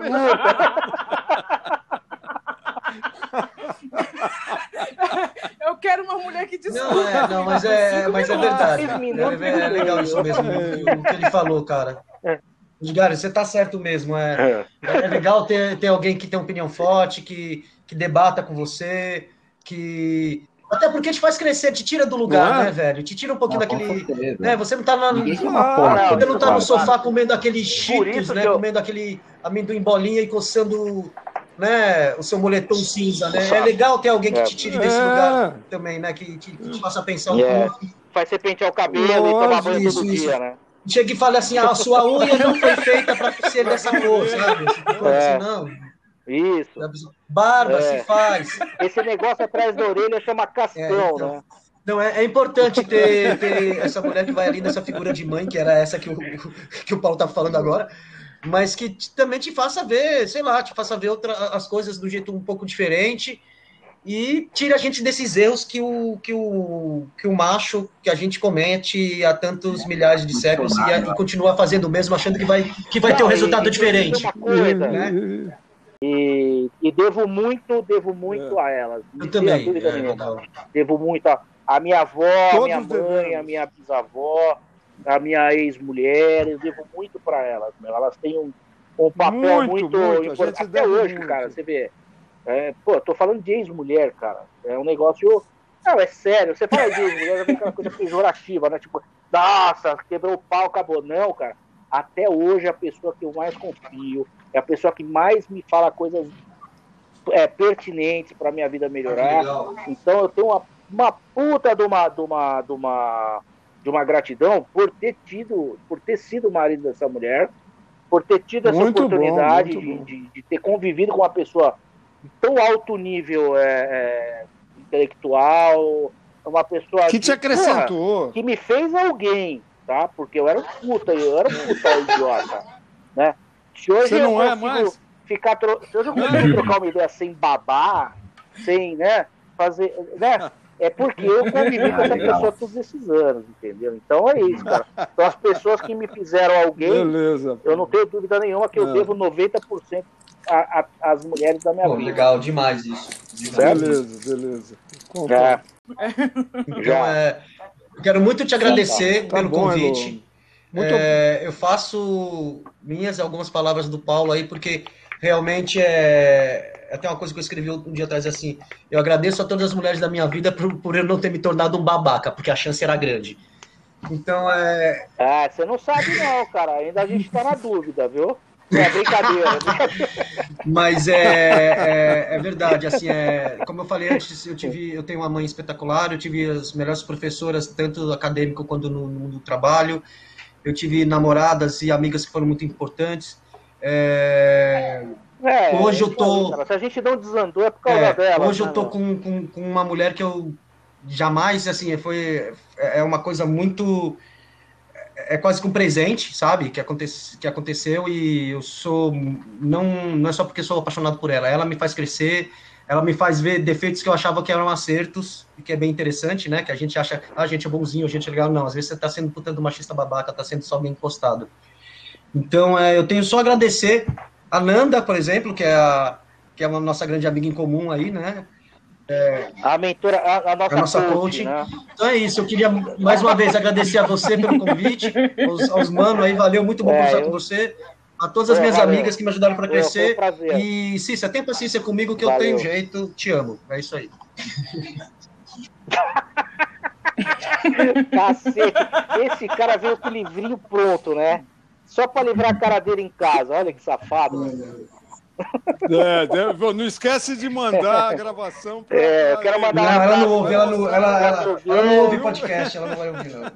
Eu quero uma mulher que discute. Não, é, não mas, é, mas é verdade. É, é, legal isso mesmo, o que ele falou, cara. Edgar, você tá certo mesmo. É, é, é legal ter, ter alguém que tem opinião forte, que, que debata com você, que Até porque te faz crescer, te tira do lugar, é? né, velho? Te tira um pouquinho ah, daquele. Né? Você não tá na. Ah, você não tá no sofá comendo aqueles cheetos, né? Eu... Comendo aquele amendoim bolinha e coçando né, o seu moletom cinza, né? É legal ter alguém que te tire desse é. lugar também, né? Que, que, que te faça pensar um yeah. pouco. Faz você pentear o cabelo Lógico, e tomar banho todo isso. dia, né? Chega e fala assim, ah, a sua unha não foi feita para ser dessa cor, sabe? Tipo, é. Assim, não. Isso. Barba é. se faz. Esse negócio atrás da orelha chama castão, é, então, né? Não, é, é importante ter, ter, essa mulher que vai ali nessa figura de mãe, que era essa que o, que o Paulo estava falando agora, mas que também te faça ver, sei lá, te faça ver outra, as coisas do jeito um pouco diferente e tira a gente desses erros que o, que o, que o macho que a gente comete há tantos milhares de séculos e, e, continua fazendo o mesmo, achando que vai, que vai ter um resultado diferente. Coisa, né? E, e, devo muito, devo muito é. a elas. Eu também. É, devo muito a, a minha avó, a minha mãe, a minha bisavó, a minha ex-mulher, eu devo muito para elas. Meu. Elas têm um, um papel muito, muito importante. Até hoje, muito. cara, você vê. É, pô, tô falando de ex-mulher, cara. É um negócio. Não, é sério. Você fala de ex-mulher, vem aquela coisa pejorativa, né? Tipo, nossa, quebrou o pau, acabou. Não, cara. Até hoje, a pessoa que eu mais confio, é a pessoa que mais me fala coisas é, pertinentes para minha vida melhorar. então eu tenho uma, uma puta de uma, de uma, de uma, de uma gratidão por ter tido, por ter sido marido dessa mulher, por ter tido essa muito oportunidade bom, de, de, de, ter convivido com uma pessoa tão alto nível é, é, intelectual, uma pessoa que te acrescentou, porra, que me fez alguém, tá? Porque eu era um puta, eu era um puta idiota, né? Se hoje Você não é mais? Ficar tro... Se hoje eu consigo trocar uma ideia sem babar, sem, né, fazer, né? É porque eu convivi com essa pessoa todos esses anos, entendeu? Então é isso, cara. Então as pessoas que me fizeram alguém, Beleza, eu não tenho dúvida nenhuma que eu devo 90% às mulheres da minha Pô, vida. Legal, demais isso. Demais. Beleza, beleza. Já. Então, é, quero muito te agradecer tá, tá pelo bom, convite. Muito... É, eu faço minhas algumas palavras do Paulo aí, porque realmente é. Até uma coisa que eu escrevi um dia atrás assim. Eu agradeço a todas as mulheres da minha vida por, por eu não ter me tornado um babaca, porque a chance era grande. Então é. É, você não sabe não, cara. Ainda a gente tá na dúvida, viu? É brincadeira. Mas é, é, é, verdade, assim, é, como eu falei antes, eu tive, eu tenho uma mãe espetacular, eu tive as melhores professoras, tanto acadêmico quanto no, no trabalho eu tive namoradas e amigas que foram muito importantes. É... É, hoje eu tô. Se a gente não desandou é por causa é, dela. Hoje né, eu tô com, com, com, uma mulher que eu jamais, assim, foi. É uma coisa muito. É quase que um presente, sabe? Que, aconte, que aconteceu e eu sou. Não, não é só porque sou apaixonado por ela. Ela me faz crescer, ela me faz ver defeitos que eu achava que eram acertos, e que é bem interessante, né? Que a gente acha, ah, a gente é bonzinho, a gente é legal. Não, às vezes você tá sendo putando machista babaca, tá sendo só bem encostado. Então, é, eu tenho só a agradecer a Nanda, por exemplo, que é a, que é a nossa grande amiga em comum aí, né? É, a mentora, a, a nossa, a nossa coach. coach. Né? Então é isso, eu queria mais uma vez agradecer a você pelo convite, aos, aos manos aí, valeu, muito bom é, conversar eu... com você a todas as minhas amigas que me ajudaram para crescer. Um e Cícia, tenha paciência comigo que Valeu. eu tenho jeito. Te amo. É isso aí. Cacete, esse cara veio com o livrinho pronto, né? Só para livrar a cara dele em casa. Olha que safado. É, não esquece de mandar a gravação para. É, eu quero mandar. Não, ela não ouve, ela não, ela, ela, ela não ouve podcast, ela não vai ouvir, não.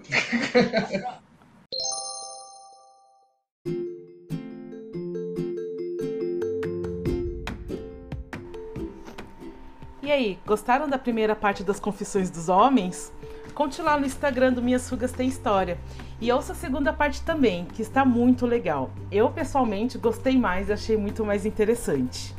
E aí, gostaram da primeira parte das Confissões dos Homens? Conte lá no Instagram do Minhas Fugas Tem História. E ouça a segunda parte também, que está muito legal. Eu, pessoalmente, gostei mais e achei muito mais interessante.